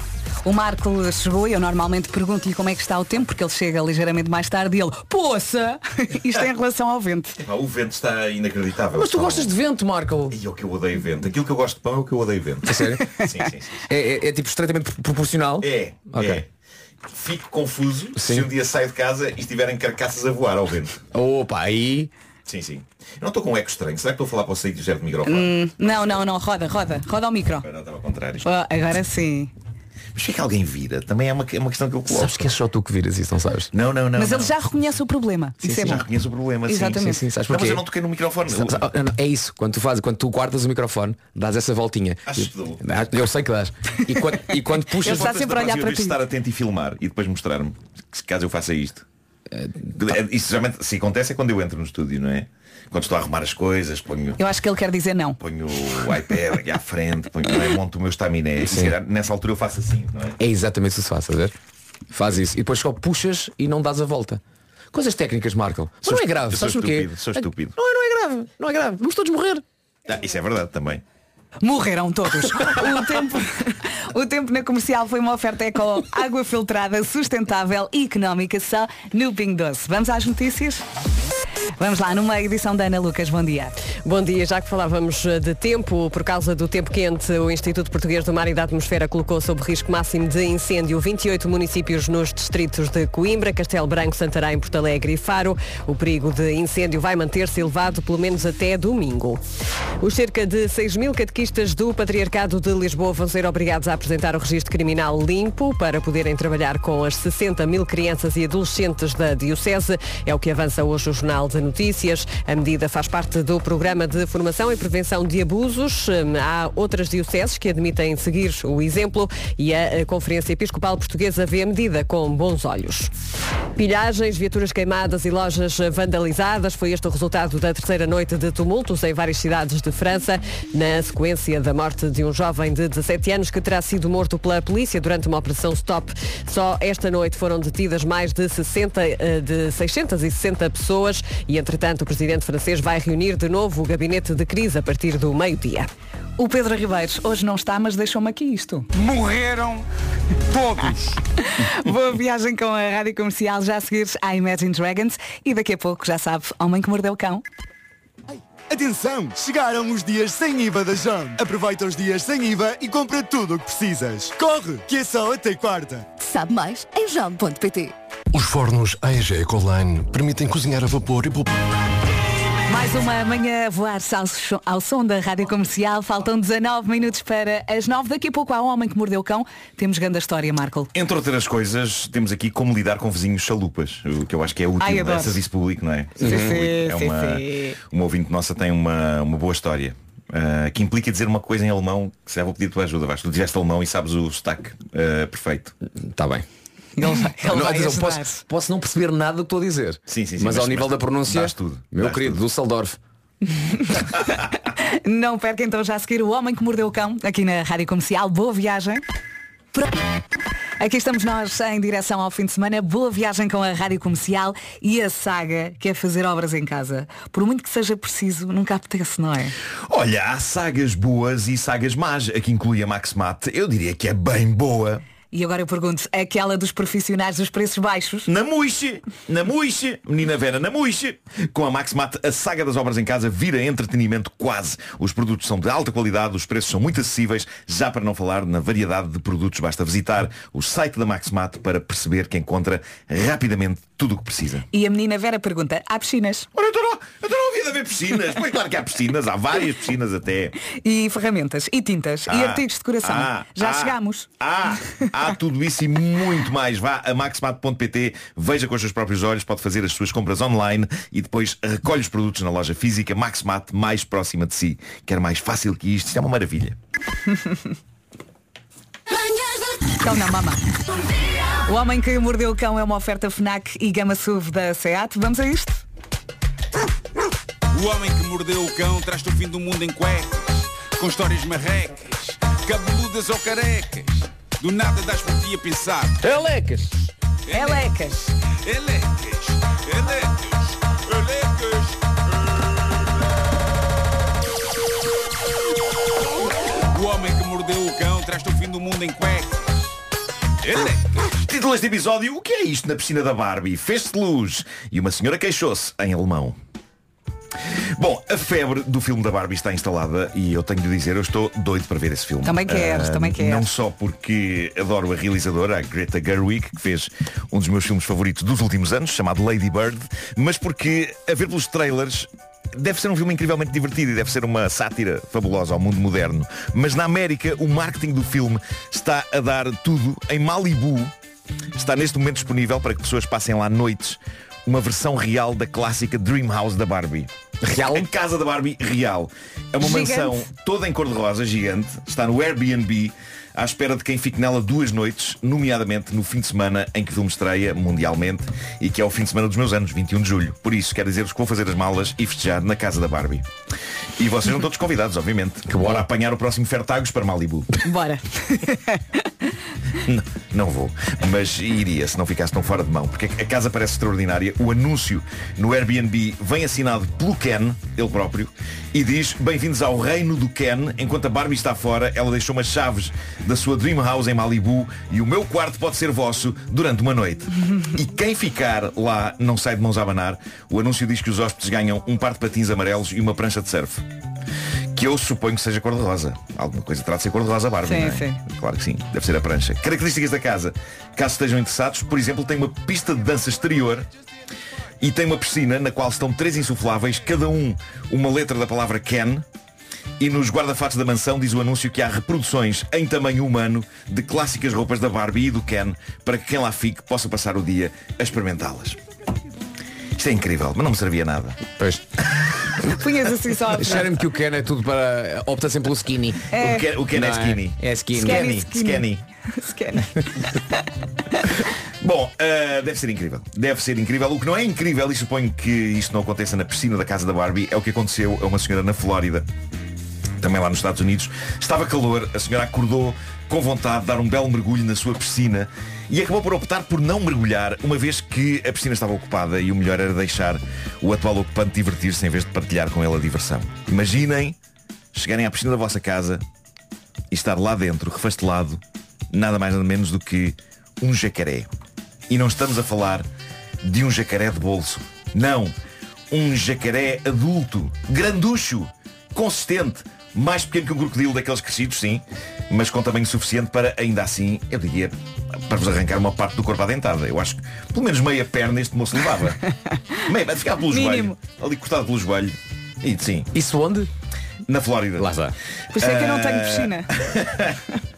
Speaker 1: O Marco chegou e eu normalmente pergunto-lhe como é que está o tempo, porque ele chega ligeiramente mais tarde e ele, poça! Isto é em relação ao vento.
Speaker 11: O vento está inacreditável.
Speaker 5: Mas tu gostas de vento, Marco?
Speaker 11: E é o que eu odeio vento. Aquilo que eu gosto de pão é o que eu odeio vento.
Speaker 5: A sério?
Speaker 11: sim, sim, sim.
Speaker 5: É, é- é tipo estreitamente proporcional?
Speaker 11: É,
Speaker 5: Ok.
Speaker 11: é. Fico confuso
Speaker 5: Sim.
Speaker 11: se um dia saio de casa e estiverem carcaças a voar ao vento.
Speaker 5: Opa, aí.
Speaker 11: Sim, sim. Eu não estou com um eco estranho. Será que estou a falar para o sítio certo de microfone?
Speaker 1: Hum, não, não, não, roda, roda, roda ao micro.
Speaker 11: Não, estava ao contrário.
Speaker 1: Oh, agora sim.
Speaker 11: Mas fica alguém vira. Também é uma, é uma questão que eu coloco.
Speaker 5: Sabes que é só tu que viras isso, não sabes?
Speaker 11: Não, não, não.
Speaker 1: Mas
Speaker 11: não.
Speaker 1: ele já reconhece o problema.
Speaker 11: Sim,
Speaker 1: é
Speaker 11: sim, já
Speaker 1: bom.
Speaker 11: reconheço o problema. sim,
Speaker 1: Exatamente.
Speaker 11: Sim, sim.
Speaker 5: Sabes
Speaker 11: Não, mas eu não toquei no microfone.
Speaker 5: Sabes- É isso, quando tu fazes, quando tu guardas o microfone, dás essa voltinha.
Speaker 11: Acho que dou.
Speaker 5: Ah, Eu sei que dás. E quando, e quando puxas.
Speaker 1: Ele está sempre a olhar
Speaker 11: eu
Speaker 1: para ti.
Speaker 11: estar atento e filmar e depois mostrar-me que, caso eu faça isto. É, Isso geralmente se acontece é quando eu entro no estúdio, não é? Quando estou a arrumar as coisas, ponho,
Speaker 1: Eu acho que ele quer dizer não.
Speaker 11: ponho o iPad aqui à frente, ponho, não é? monto o meu estaminé. Se calhar nessa altura eu faço assim, não é?
Speaker 5: É exatamente isso que se faz, estás a ver? Faz isso. E depois só puxas e não dás a volta. Coisas técnicas, Marco. Mas
Speaker 11: Sou
Speaker 5: não é grave,
Speaker 11: sou
Speaker 5: porquê?
Speaker 11: estúpido, sou estúpido.
Speaker 5: Não, é- não é grave, não é grave. Vamos todos morrer.
Speaker 11: Ah, isso é verdade também.
Speaker 1: Morreram todos. o, tempo, o tempo na comercial foi uma oferta eco água filtrada, sustentável e económica só no Ping Doce. Vamos às notícias? Vamos lá, numa edição da Ana Lucas, bom dia.
Speaker 6: Bom dia, já que falávamos eh, de tempo, por causa do tempo quente, o Instituto Português do Mar e da Atmosfera colocou sob risco máximo de incêndio 28 municípios nos distritos de Coimbra, Castelo Branco, Santarém, Porto Alegre e Faro. O perigo de incêndio vai manter-se elevado pelo menos até domingo. Os cerca de 6 mil catequistas do Patriarcado de Lisboa vão ser obrigados a apresentar o registro criminal limpo para poderem trabalhar com as 60 mil crianças e adolescentes da Diocese. É o que avança hoje o Jornal de Notícias. A medida faz parte do programa de formação e prevenção de abusos. Hum, Há outras dioceses que admitem seguir o exemplo e a eh, Conferência Episcopal Portuguesa vê a medida com bons olhos. Pilhagens, viaturas queimadas e lojas vandalizadas foi este o resultado da terceira noite de tumultos em várias cidades de França, na sequência da morte de um jovem de 17 anos que terá sido morto pela polícia durante uma operação stop. Só esta noite foram detidas mais de 60 eh, de 660 pessoas e entretanto o presidente francês vai reunir de novo o gabinete de crise a partir do meio-dia.
Speaker 1: O Pedro Ribeiros hoje não está, mas deixou-me aqui isto.
Speaker 12: Morreram todos.
Speaker 1: Boa viagem com a Rádio Comercial, já a seguir à Imagine Dragons e daqui a pouco, já sabe, Homem que Mordeu o Cão.
Speaker 13: Atenção! Chegaram os dias sem IVA da JOM. Aproveita os dias sem IVA e compra tudo o que precisas. Corre, que é só até quarta.
Speaker 14: Sabe mais em jam.pt.
Speaker 7: Os fornos AEG Ecoline permitem cozinhar a vapor e poupar.
Speaker 1: Mais uma manhã a voar ao, som- ao som da Rádio Comercial. Faltam 19 minutos para as 9. Daqui a pouco há um homem que mordeu o cão. Temos grande história, Marco.
Speaker 11: Entre outras coisas, temos aqui como lidar com vizinhos chalupas, o que eu acho que é útil,
Speaker 1: Ai,
Speaker 11: é
Speaker 1: adoro.
Speaker 11: serviço público, não é?
Speaker 1: Sim, sim,
Speaker 11: é
Speaker 1: sim,
Speaker 11: uma,
Speaker 1: sim.
Speaker 11: uma ouvinte nossa tem uma, uma boa história. ah, que implica dizer uma coisa em alemão que se vou pedir a tua ajuda, Vasco. Tu tiveste alemão e sabes o sotaque ah, perfeito.
Speaker 5: Está bem.
Speaker 1: Ele vai, ele
Speaker 5: Não,
Speaker 1: vai
Speaker 5: atenção, posso, posso não perceber nada do que estou a dizer.
Speaker 11: Sim, sim, sim,
Speaker 5: mas,
Speaker 11: mas-
Speaker 5: ao nível
Speaker 11: mas
Speaker 5: da pronúncia,
Speaker 11: tudo,
Speaker 5: meu querido, Dusseldorf.
Speaker 1: Não perca então já a seguir o homem que mordeu o cão aqui na Rádio Comercial. Boa viagem. Aqui estamos nós em direção ao fim de semana. Boa viagem com a Rádio Comercial e a saga que é fazer obras em casa. Por muito que seja preciso, nunca apetece, não é?
Speaker 11: Olha, há sagas boas e sagas más. Aqui inclui a Maximat. Eu diria que é bem boa.
Speaker 1: E agora eu pergunto, aquela dos profissionais dos preços baixos?
Speaker 11: Na Muixe, na Muixe, menina Vera, na Muixe. Com a Maximat, a saga das obras em casa vira entretenimento quase. Os produtos são de alta qualidade, os preços são muito acessíveis, já para não falar na variedade de produtos. Basta visitar o site da Maximat para perceber que encontra rapidamente tudo o que precisa.
Speaker 1: E a menina Vera pergunta, há piscinas?
Speaker 11: Ora, estou não, eu estou não ouvido a ver piscinas. Pois claro que há piscinas, há várias piscinas até.
Speaker 1: E ferramentas, e tintas, e
Speaker 11: Ah,
Speaker 1: artigos de decoração.
Speaker 11: ah,
Speaker 1: Já
Speaker 11: ah,
Speaker 1: chegamos.
Speaker 11: Ah, há tudo isso e muito mais. Vá a maxmat.pt, veja com os seus próprios olhos, pode fazer as suas compras online e depois recolhe os produtos na loja física Maxmat mais próxima de si. Quer mais fácil que isto? Isto é uma maravilha.
Speaker 1: Cão na mama. O Homem que Mordeu o Cão é uma oferta FNAC e Gama SUV da SEAT. Vamos a isto?
Speaker 12: O homem que mordeu o cão traz-te o fim do mundo em cuecas, com histórias marrecas, cabeludas ou carecas. Do nada das por ti a pensar.
Speaker 5: Elecas!
Speaker 1: Elecas!
Speaker 12: Elecas! Elecas! Elecas! O homem que mordeu o cão traz-te o fim do mundo em cuecas. Elecas!
Speaker 11: Título deste episódio, o que é isto na piscina da Barbie? Fez-se luz e uma senhora queixou-se em alemão. Bom, a febre do filme da Barbie está instalada e eu tenho de dizer, eu estou doido para ver esse filme.
Speaker 1: Também queres,
Speaker 11: Ah,
Speaker 1: também queres.
Speaker 11: Não só porque adoro a realizadora, a Greta Gerwig, que fez um dos meus filmes favoritos dos últimos anos, chamado Lady Bird, mas porque, a ver pelos trailers, deve ser um filme incrivelmente divertido e deve ser uma sátira fabulosa ao mundo moderno. Mas na América, o marketing do filme está a dar tudo em Malibu. Está neste momento disponível para que pessoas passem lá noites uma versão real da clássica Dream House da Barbie. Real? A casa da Barbie real. É uma
Speaker 15: Gigante.
Speaker 11: mansão toda em cor-de-rosa, gigante. Está no Airbnb, à espera de quem fique nela duas noites, nomeadamente no fim de semana em que o filme estreia mundialmente e que é o fim de semana dos meus anos, 21 de julho. Por isso, quero dizer-vos que vou fazer as malas e festejar na casa da Barbie. E vocês não todos convidados, obviamente. Que bora apanhar o próximo Fertagos para Malibu.
Speaker 1: Bora.
Speaker 11: N- Não vou, mas iria se não ficasse tão fora de mão, porque a casa parece extraordinária. O anúncio no Airbnb vem assinado pelo Ken, ele próprio, e diz bem-vindos ao reino do Ken. Enquanto a Barbie está fora, ela deixou umas chaves da sua Dream House em Malibu e o meu quarto pode ser vosso durante uma noite. E quem ficar lá não sai de mãos a abanar. O anúncio diz que os hóspedes ganham um par de patins amarelos e uma prancha de surf. Que eu suponho que seja cor-de-rosa. Alguma coisa terá de ser cor-de-rosa Barbie,
Speaker 1: Sim,
Speaker 11: não é?
Speaker 1: sim.
Speaker 11: Claro que sim, deve ser a prancha. Características da casa. Caso estejam interessados, por exemplo, tem uma pista de dança exterior e tem uma piscina na qual estão três insufláveis, cada um uma letra da palavra Ken. E nos guarda-fatos da mansão diz o anúncio que há reproduções em tamanho humano de clássicas roupas da Barbie e do Ken para que quem lá fique possa passar o dia a experimentá-las. Isto é incrível, mas não me servia nada.
Speaker 5: Pois.
Speaker 1: Punhas assim só.
Speaker 5: Cheira-me que o Ken é tudo para. opta sempre pelo skinny.
Speaker 1: É.
Speaker 11: O Ken, o Ken é
Speaker 5: Não
Speaker 11: skinny.
Speaker 5: É skinny.
Speaker 11: Skinny.
Speaker 1: Skinny.
Speaker 11: Skinny.
Speaker 1: Skinny.
Speaker 11: Bom, uh, deve ser incrível. Deve ser incrível. O que não é incrível, e suponho que isto não aconteça na piscina da casa da Barbie, é o que aconteceu a uma senhora na Flórida, também lá nos Estados Unidos. Estava calor, a senhora acordou com vontade de dar um belo mergulho na sua piscina e acabou por optar por não mergulhar, uma vez que a piscina estava ocupada e o melhor era deixar o atual ocupante divertir-se em vez de partilhar com ele a diversão. Imaginem chegarem à piscina da vossa casa e estar lá dentro, refastelado, nada mais nada menos do que um jacaré. E não estamos a falar de um jacaré de bolso. Não. um jacaré adulto, granducho, consistente, mais pequeno que um crocodilo daqueles crescidos, sim, mas com tamanho suficiente para, ainda assim, eu diria, para vos arrancar uma parte do corpo à dentada. Eu acho que pelo menos meia perna este moço levava. meia, ficava pelo joelho,
Speaker 1: Mínimo.
Speaker 11: ali cortado pelo joelho. E sim.
Speaker 5: Isso onde?
Speaker 11: Na Flórida.
Speaker 5: Lá está.
Speaker 1: Por isso é que eu não tenho
Speaker 11: Ah,
Speaker 1: piscina.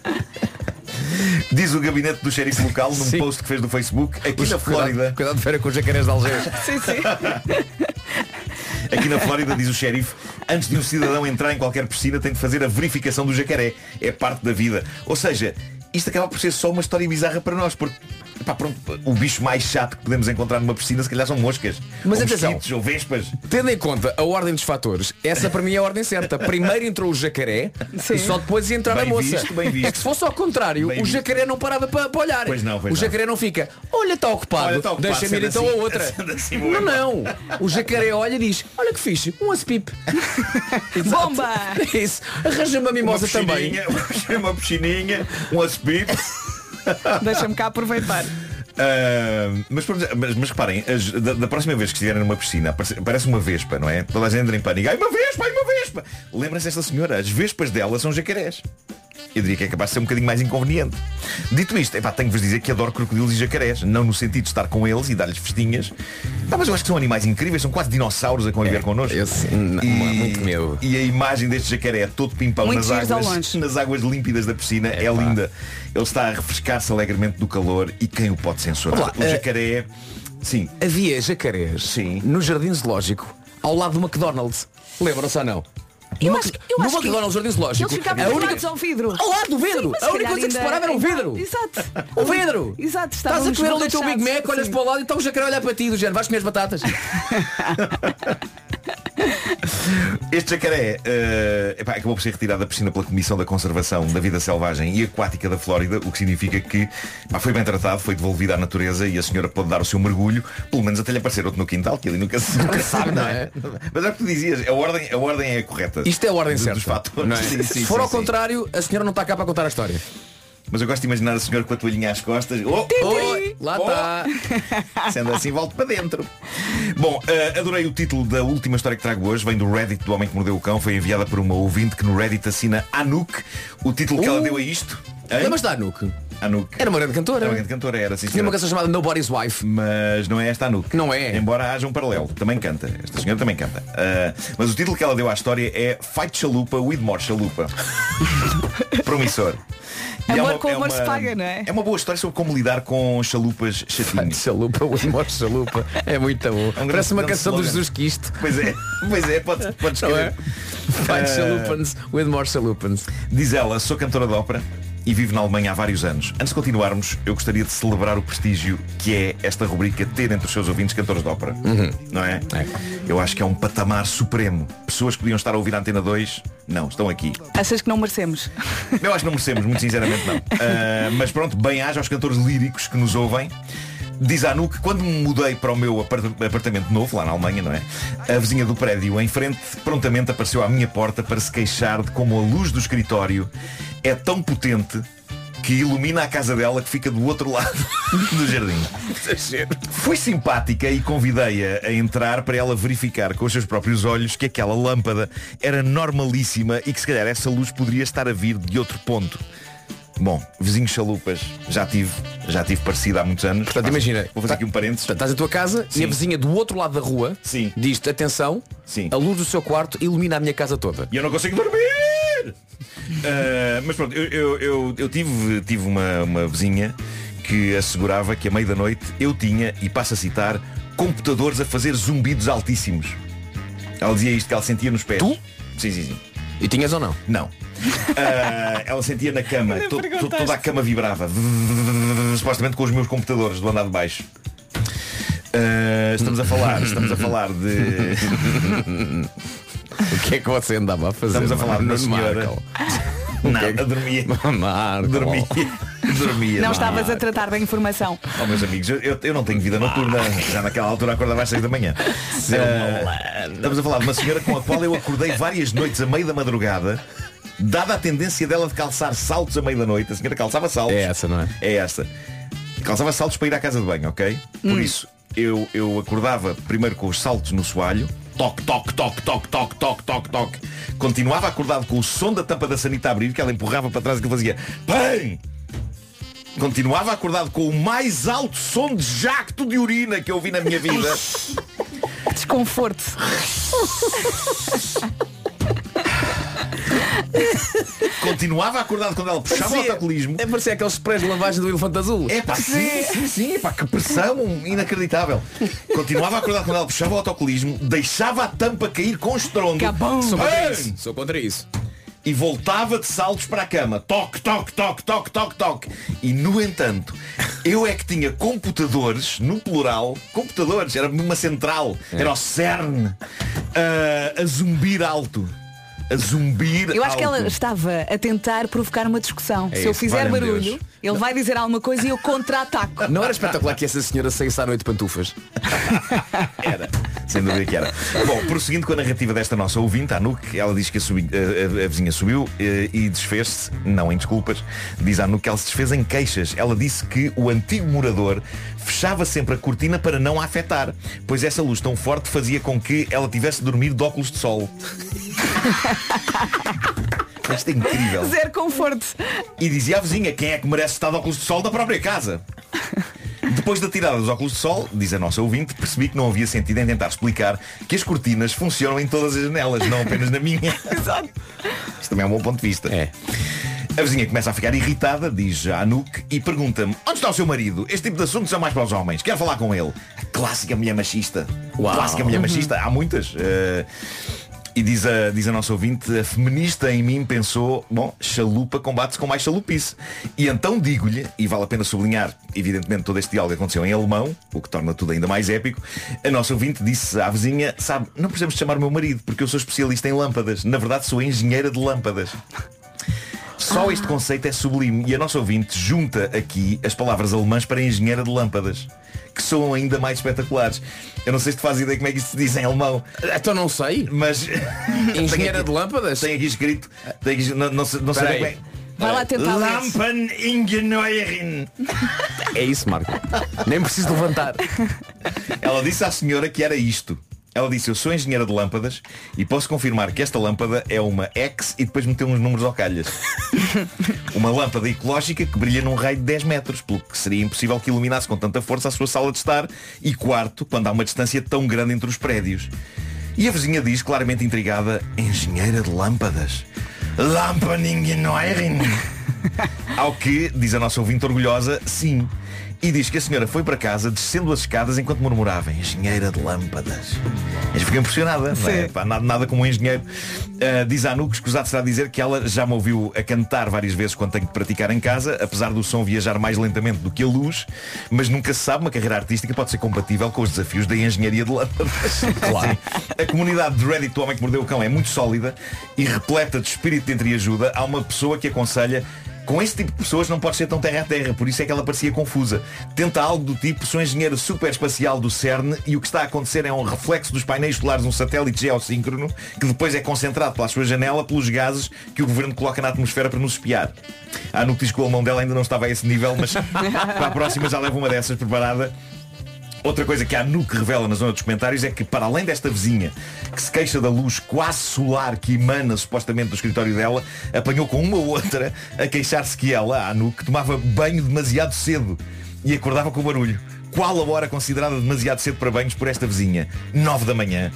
Speaker 11: Diz o gabinete do xerife local num
Speaker 5: Sim.
Speaker 11: post que fez no Facebook, aqui
Speaker 5: Os-
Speaker 11: na Flórida.
Speaker 5: Cuidado, cuidado de feira com os jacarés de Algés.
Speaker 1: Sim, sim.
Speaker 11: Aqui na Flórida, diz o xerife, antes de um cidadão entrar em qualquer piscina tem de fazer a verificação do jacaré. É parte da vida. Ou seja, isto acaba por ser só uma história bizarra para nós, porque pá, pronto, o bicho mais chato que podemos encontrar numa piscina se calhar são moscas.
Speaker 5: Mas
Speaker 11: ou
Speaker 5: atenção.
Speaker 11: mosquitos, ou vespas.
Speaker 5: Tendo em conta a ordem dos fatores, essa para mim é a ordem certa. Primeiro entrou o jacaré
Speaker 1: Sim.
Speaker 5: e só depois ia entrar
Speaker 11: Bem
Speaker 5: a moça.
Speaker 11: visto, bem visto.
Speaker 5: É que se fosse ao contrário,
Speaker 11: Bem
Speaker 5: o
Speaker 11: visto.
Speaker 5: jacaré não parava para, para olhar.
Speaker 11: Pois não, pois
Speaker 5: o
Speaker 11: não.
Speaker 5: jacaré não fica, olha, está ocupado,
Speaker 11: está ocupado,
Speaker 5: deixa-me ir então a
Speaker 11: assim-
Speaker 5: outra.
Speaker 11: sendo assim,
Speaker 5: não, não. O jacaré olha e diz, olha que fixe, um aspip.
Speaker 1: Bomba!
Speaker 5: Isso. Arranja uma mimosa
Speaker 11: uma
Speaker 5: também.
Speaker 11: uma piscininha, um aspito.
Speaker 1: Deixa-me cá aproveitar.
Speaker 11: Ah, mas, mas, mas reparem, as- da, da próxima vez que estiverem numa piscina, parece, uma vespa, não é? Toda a gente entra em pânico. Ai, uma vespa, ai, uma vespa! Lembra-se desta senhora, as vespas dela são jacarés. Eu diria que é capaz de ser um bocadinho mais inconveniente. Dito isto, epá, tenho que vos dizer que adoro crocodilos e jacarés. Não no sentido de estar com eles e dar-lhes festinhas. Pá, mas eu acho que são animais incríveis, são quase dinossauros a conviver connosco.
Speaker 5: esse, não, muito medo.
Speaker 11: E a imagem deste jacaré todo pimpão nas águas, nas águas límpidas da piscina é,
Speaker 5: Epá.
Speaker 11: linda. Ele está a refrescar-se alegremente do calor e quem o pode censurar?
Speaker 5: Vamos lá,
Speaker 11: o
Speaker 5: eh,
Speaker 11: jacaré. Sim.
Speaker 5: Havia jacarés
Speaker 11: Sim.
Speaker 5: no jardim zoológico ao lado do McDonald's. Lembram-se ou não?
Speaker 1: Eu
Speaker 5: no
Speaker 1: acho,
Speaker 5: Mac-
Speaker 1: eu
Speaker 5: no
Speaker 1: acho que
Speaker 5: McDonald's Jardim Zoológico.
Speaker 1: Eles ficavam
Speaker 5: a única
Speaker 1: ao vidro.
Speaker 5: Ao lado do vidro.
Speaker 1: Sim,
Speaker 5: a única coisa que separava era o vidro.
Speaker 1: Exato.
Speaker 5: O vidro.
Speaker 1: Exato.
Speaker 5: Estás a comer ali o teu Big. Mac, olhas para o lado e está o jacaré a olhar para ti, do género, vais comer as batatas.
Speaker 11: Este jacaré eh, epá, acabou por ser retirado da piscina pela Comissão da Conservação da Vida Selvagem e Aquática da Flórida, o que significa que pá, foi bem tratado, foi devolvido à natureza e a senhora pode dar o seu mergulho, pelo menos até lhe aparecer outro no quintal, que ele nunca, se- nunca sabe, não é? Mas é o que tu dizias, a ordem, a ordem é a correta.
Speaker 5: Isto é a ordem
Speaker 11: Dos-
Speaker 5: certa.
Speaker 11: Dos fatores.
Speaker 5: não é?
Speaker 11: Sim, sim,
Speaker 5: Se for
Speaker 11: sim,
Speaker 5: ao
Speaker 11: sim.
Speaker 5: contrário, a senhora não está cá para contar a história.
Speaker 11: Mas eu gosto de imaginar a senhora com a toalhinha às costas. Oh,
Speaker 5: Lá está.
Speaker 11: Sendo assim, volto para dentro. Bom, eh, adorei o título da última história que trago hoje. Vem do Reddit do Homem que Mordeu o Cão. Foi enviada por uma ouvinte que no Reddit assina Anouk. O título que ela
Speaker 5: Uh.
Speaker 11: deu a isto.
Speaker 5: Lembras da Anouk?
Speaker 11: Anouk.
Speaker 5: Era uma grande cantora.
Speaker 11: Era uma grande cantora, era. Sim,
Speaker 5: Tinha uma canção chamada Nobody's Wife.
Speaker 11: Mas não é esta Anouk.
Speaker 5: Não é.
Speaker 11: Embora haja um paralelo. Também canta. Esta senhora também canta. Ah, mas o título que ela deu à história é Fight Chalupa with More Chalupa. Promissor. E é
Speaker 1: Amor com amor se paga, não é?
Speaker 11: É uma boa história sobre como lidar com chalupas chatinhos.
Speaker 5: Chalupa, o amor chalupa. É muito bom.
Speaker 11: É um
Speaker 5: Parece uma canção do
Speaker 11: slogan.
Speaker 5: Jesus Cristo.
Speaker 11: Pois é, pois é, pode, pode
Speaker 5: é?
Speaker 11: escrever.
Speaker 5: Fight
Speaker 11: Ah,
Speaker 5: chalupans with more chalupans.
Speaker 11: Diz ela, sou cantora de ópera e vivo na Alemanha há vários anos. Antes de continuarmos, eu gostaria de celebrar o prestígio que é esta rubrica ter entre os seus ouvintes cantores de ópera. Não é? Eu acho que é um patamar supremo. Pessoas que podiam estar a ouvir a Antena 2, não, estão aqui.
Speaker 1: Achas que não merecemos?
Speaker 11: Eu acho que não merecemos, muito sinceramente não. Ah, mas pronto, bem haja aos cantores líricos que nos ouvem. Diz a Anu que quando me mudei para o meu apart- apartamento novo, lá na Alemanha, não é? A vizinha do prédio em frente prontamente apareceu à minha porta para se queixar de como a luz do escritório é tão potente que ilumina a casa dela que fica do outro lado do jardim. Fui simpática e convidei-a a entrar para ela verificar com os seus próprios olhos que aquela lâmpada era normalíssima e que se calhar essa luz poderia estar a vir de outro ponto. Bom, vizinhos chalupas, já tive, já tive parecido há muitos anos.
Speaker 5: Portanto, imagina,
Speaker 11: Vou fazer aqui um parênteses.
Speaker 5: Portanto, estás em tua casa e
Speaker 11: Sim.
Speaker 5: a vizinha do outro lado da rua
Speaker 11: Sim.
Speaker 5: diz-te, atenção,
Speaker 11: Sim.
Speaker 5: a luz do seu quarto ilumina a minha casa toda.
Speaker 11: E eu não consigo dormir! Ah, mas pronto, eu, eu, eu, eu tive, tive uma, uma vizinha que assegurava que a meio da noite eu tinha, e passo a citar, computadores a fazer zumbidos altíssimos. Ela dizia isto que ela sentia nos pés.
Speaker 5: Tu?
Speaker 11: Sim, sim, sim.
Speaker 5: E tinhas ou não?
Speaker 11: Não. Ah, ela sentia na cama, to- toda a cama vibrava, supostamente com os meus computadores do andar de baixo. Ah, estamos a falar, estamos a falar de.
Speaker 5: O que é que você andava a fazer?
Speaker 11: Estamos a falar de uma senhora. Nada, dormia.
Speaker 5: Marco.
Speaker 11: Dormia. Dormia.
Speaker 1: Não estavas a tratar da informação.
Speaker 11: Oh meus amigos, eu, eu- não tenho vida noturna Já naquela altura acordava às 6 da manhã Ah, Estamos a falar de uma senhora com a qual eu acordei várias noites a meio da madrugada Dada a tendência dela de calçar saltos a meio da noite A senhora calçava saltos
Speaker 5: É essa, não é?
Speaker 11: É essa Calçava saltos para ir à casa de banho, ok? Por isso, eu, eu acordava primeiro com os saltos no soalho, toque, toque, toque, toque, toque, toque, toque, toque. Continuava acordado com o som da tampa da sanita a abrir, que ela empurrava para trás e que fazia PAM! Continuava acordado com o mais alto som de jacto de urina que eu vi na minha vida.
Speaker 1: Desconforto.
Speaker 11: Continuava acordado quando ela puxava o autocolismo.
Speaker 5: É parecia aqueles sprays de lavagem do elefante azul.
Speaker 11: É pá, sim, sim, sim, pá, que pressão inacreditável. Continuava acordado quando ela puxava o autocolismo, deixava a tampa cair com estrondo.
Speaker 5: Sou contra isso. Sou contra isso.
Speaker 11: E voltava de saltos para a cama. Toque, toque, toque, toque, toque, toque. E no entanto, eu é que tinha computadores, no plural, computadores, era uma central, era o CERN, ah, a zumbir alto. A zumbir
Speaker 1: Eu acho que ela estava a tentar provocar uma discussão.
Speaker 5: É
Speaker 1: Se eu
Speaker 5: isso,
Speaker 1: fizer barulho,
Speaker 5: Deus.
Speaker 1: Ele vai dizer alguma coisa e eu contra-ataco.
Speaker 5: Não era espetacular que essa senhora saísse à noite de pantufas?
Speaker 11: Era, sem dúvida que era. Bom, prosseguindo com a narrativa desta nossa ouvinte, a Nuke, ela diz que a, subi- a- a- a vizinha subiu eh, e desfez-se, não em desculpas, diz a Nuke que ela se desfez em queixas. Ela disse que o antigo morador fechava sempre a cortina para não a afetar, pois essa luz tão forte fazia com que ela tivesse de dormir de óculos de sol. Isto é incrível.
Speaker 1: Zero conforto.
Speaker 11: E dizia à vizinha quem é que merece estar de óculos de sol da própria casa. Depois da tirada dos óculos de sol, diz a nossa ouvinte, percebi que não havia sentido em tentar explicar que as cortinas funcionam em todas as janelas, não apenas na minha.
Speaker 1: Exato.
Speaker 11: Isto também é um bom ponto de vista.
Speaker 5: É.
Speaker 11: A vizinha começa a ficar irritada, diz a Anouk, e pergunta-me, onde está o seu marido? Este tipo de assuntos são mais para os homens. Quero falar com ele. A clássica mulher machista.
Speaker 5: Uau.
Speaker 11: Clássica mulher
Speaker 5: Uhum.
Speaker 11: machista. Há muitas. Eh, e diz a, diz a nossa ouvinte, a feminista em mim pensou, bom, chalupa combate-se com mais chalupice. E então digo-lhe, e vale a pena sublinhar, evidentemente todo este diálogo aconteceu em alemão, o que torna tudo ainda mais épico, a nossa ouvinte disse à vizinha, sabe, não precisamos chamar o meu marido, porque eu sou especialista em lâmpadas. Na verdade sou engenheira de lâmpadas. Só este conceito é sublime e a nossa ouvinte junta aqui as palavras alemãs para engenheira de lâmpadas, que soam ainda mais espetaculares. Eu não sei se tu fazes ideia como é que isso se diz em alemão.
Speaker 5: Então não sei.
Speaker 11: Mas.
Speaker 5: Engenheira de lâmpadas?
Speaker 11: Tem aqui escrito. Tem aqui, não, não, sei- não sei bem é.
Speaker 1: Vai lá tentar ler.
Speaker 11: Lampeningenieurin.
Speaker 5: É isso, Marco. Nem preciso levantar.
Speaker 11: Ela disse à senhora que era isto. Ela disse, eu sou engenheira de lâmpadas e posso confirmar que esta lâmpada é uma X e depois meteu uns números ao calhas. uma lâmpada ecológica que brilha num raio de 10 metros, pelo que seria impossível que iluminasse com tanta força a sua sala de estar e quarto, quando há uma distância tão grande entre os prédios. E a vizinha diz, claramente intrigada, engenheira de lâmpadas. Lampaningenoirin. Ao que, diz a nossa ouvinte orgulhosa, sim. E diz que a senhora foi para casa descendo as escadas enquanto murmurava engenheira de lâmpadas. Eu fiquei impressionada, não é? Pá, nada, nada como um engenheiro. Ah, diz a Anu que escusado será dizer que ela já me ouviu a cantar várias vezes quando tenho de praticar em casa, apesar do som viajar mais lentamente do que a luz, mas nunca se sabe, uma carreira artística pode ser compatível com os desafios da engenharia de lâmpadas. Claro. A comunidade de Reddit do Homem que Mordeu o Cão é muito sólida e repleta de espírito de entreajuda. Há uma pessoa que aconselha com esse tipo de pessoas não pode ser tão terra a terra, por isso é que ela parecia confusa. Tenta algo do tipo, sou engenheiro super espacial do CERN e o que está a acontecer é um reflexo dos painéis solares de um satélite geossíncrono que depois é concentrado pela sua janela pelos gases que o governo coloca na atmosfera para nos espiar. A diz que o alemão dela ainda não estava a esse nível, mas para a próxima já leva uma dessas preparada. Outra coisa que a Nuke revela na zona dos comentários é que, para além desta vizinha que se queixa da luz quase solar que emana supostamente do escritório dela, apanhou com uma outra a queixar-se que ela, a Nuke, tomava banho demasiado cedo e acordava com o barulho. Qual a hora considerada demasiado cedo para banhos por esta vizinha? 9 da manhã.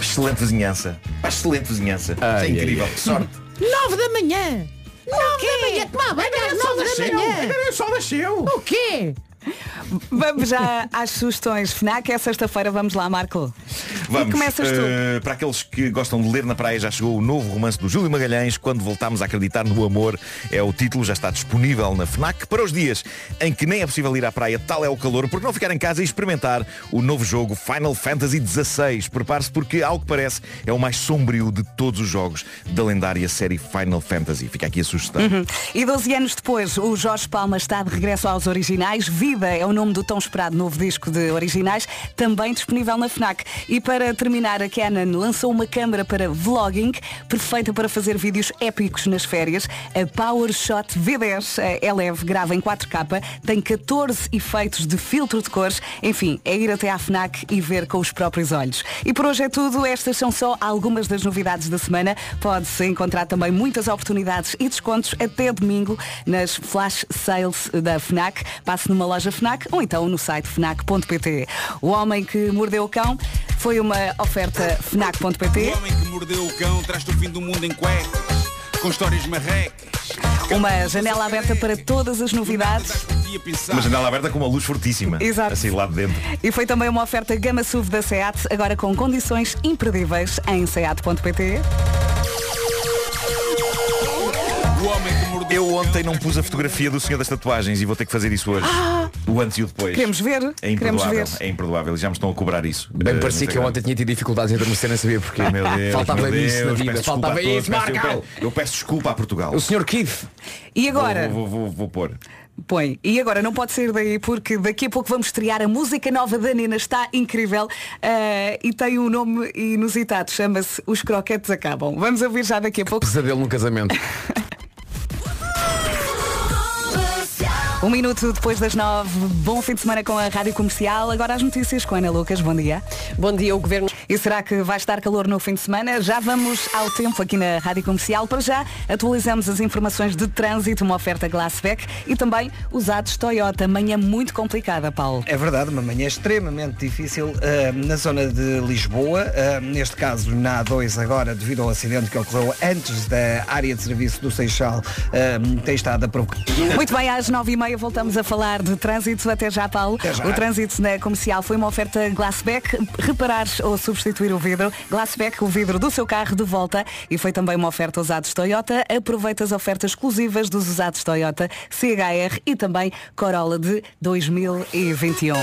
Speaker 11: Excelente vizinhança. Excelente vizinhança. Isso é
Speaker 5: Ai,
Speaker 11: incrível.
Speaker 5: ai, ai.
Speaker 11: Que sorte.
Speaker 15: Nove da manhã! Nove da manhã! Tomar banho às nove da manhã!
Speaker 11: O sol nasceu!
Speaker 15: O quê?
Speaker 1: Vamos já às sugestões FNAC. É sexta-feira, vamos lá, Marco.
Speaker 11: Vamos.
Speaker 1: E começas tu.
Speaker 11: eh, para aqueles que gostam de ler na praia, já chegou o novo romance do Júlio Magalhães, Quando Voltámos a Acreditar no Amor. É o título, já está disponível na FNAC. Para os dias em que nem é possível ir à praia, tal é o calor, porque não ficar em casa e experimentar o novo jogo Final Fantasy XVI. Prepare-se porque, ao que parece, é o mais sombrio de todos os jogos da lendária série Final Fantasy. Fica aqui a sugestão.
Speaker 1: Uhum. E 12 anos depois, o Jorge Palma está de regresso aos originais. Vida é o nome do tão esperado novo disco de originais, também disponível na FNAC. E para terminar, a Canon lançou uma câmara para vlogging, perfeita para fazer vídeos épicos nas férias. A PowerShot V10 eh, é leve, grava em 4K, tem 14 efeitos de filtro de cores. Enfim, é ir até à FNAC e ver com os próprios olhos. E por hoje é tudo. Estas são só algumas das novidades da semana. Pode-se encontrar também muitas oportunidades e descontos até domingo nas flash sales da FNAC. Passe numa loja FNAC ou então no site fnac.pt. O Homem que Mordeu o Cão foi uma oferta fnac.pt.
Speaker 12: O homem que mordeu o cão traz-te o fim do mundo em cuecas, com histórias marrecas.
Speaker 1: Uma janela aberta para todas as novidades.
Speaker 11: Uma janela aberta com uma luz fortíssima.
Speaker 1: Exato.
Speaker 11: Assim lá de dentro.
Speaker 1: E foi também uma oferta Gama SUV da SEAT, agora com condições imperdíveis em seat.pt.
Speaker 12: O homem que mordeu
Speaker 11: Eu ontem não pus a fotografia do senhor das tatuagens e vou ter que fazer isso hoje. O antes e o depois.
Speaker 1: Queremos ver?
Speaker 11: É
Speaker 1: Queremos
Speaker 11: imperdoável.
Speaker 1: ver.
Speaker 11: É imperdoável. Já me estão a cobrar isso.
Speaker 5: Bem
Speaker 11: Eh,
Speaker 5: parecia que eu ontem tinha tido dificuldades em adormecer, não sabia porquê.
Speaker 11: Meu Deus,
Speaker 5: Faltava
Speaker 11: meu
Speaker 5: isso na
Speaker 11: Deus,
Speaker 5: vida.
Speaker 11: peço desculpa
Speaker 5: Faltava
Speaker 11: a todos,
Speaker 5: isso,
Speaker 11: peço- eu,
Speaker 5: Marco.
Speaker 11: eu peço desculpa a Portugal.
Speaker 5: O senhor Keith.
Speaker 1: E agora?
Speaker 11: Vou, vou, vou, vou pôr.
Speaker 1: Põe. E agora não pode sair daí porque daqui a pouco vamos estrear a música nova da Nina. Está incrível eh, e tem um nome inusitado. Chama-se Os Croquetes Acabam. Vamos ouvir já daqui a pouco.
Speaker 5: Pesadelo no casamento.
Speaker 1: Um minuto depois das nove. Bom fim de semana com a Rádio Comercial. Agora as notícias com a Ana Lucas. Bom dia.
Speaker 6: Bom dia, o Governo.
Speaker 1: E será que vai estar calor no fim de semana? Já vamos ao tempo aqui na Rádio Comercial. Para já, atualizamos as informações de trânsito, uma oferta Glassback e também usados Toyota. Manhã muito complicada, Paulo.
Speaker 2: É verdade, uma manhã extremamente difícil ah, na zona de Lisboa, ah, neste caso na A2 agora, devido ao acidente que ocorreu antes da área de serviço do Seixal, ah, tem estado a provocar.
Speaker 1: Muito bem, às nove e meia voltamos a falar de trânsito. Até já, Paulo.
Speaker 2: já.
Speaker 1: O trânsito na comercial foi uma oferta Glassback. Reparar ou substituir o vidro. Glassback, o vidro do seu carro de volta. E foi também uma oferta usados Toyota. Aproveita as ofertas exclusivas dos usados Toyota, CHR e também Corolla de 2021.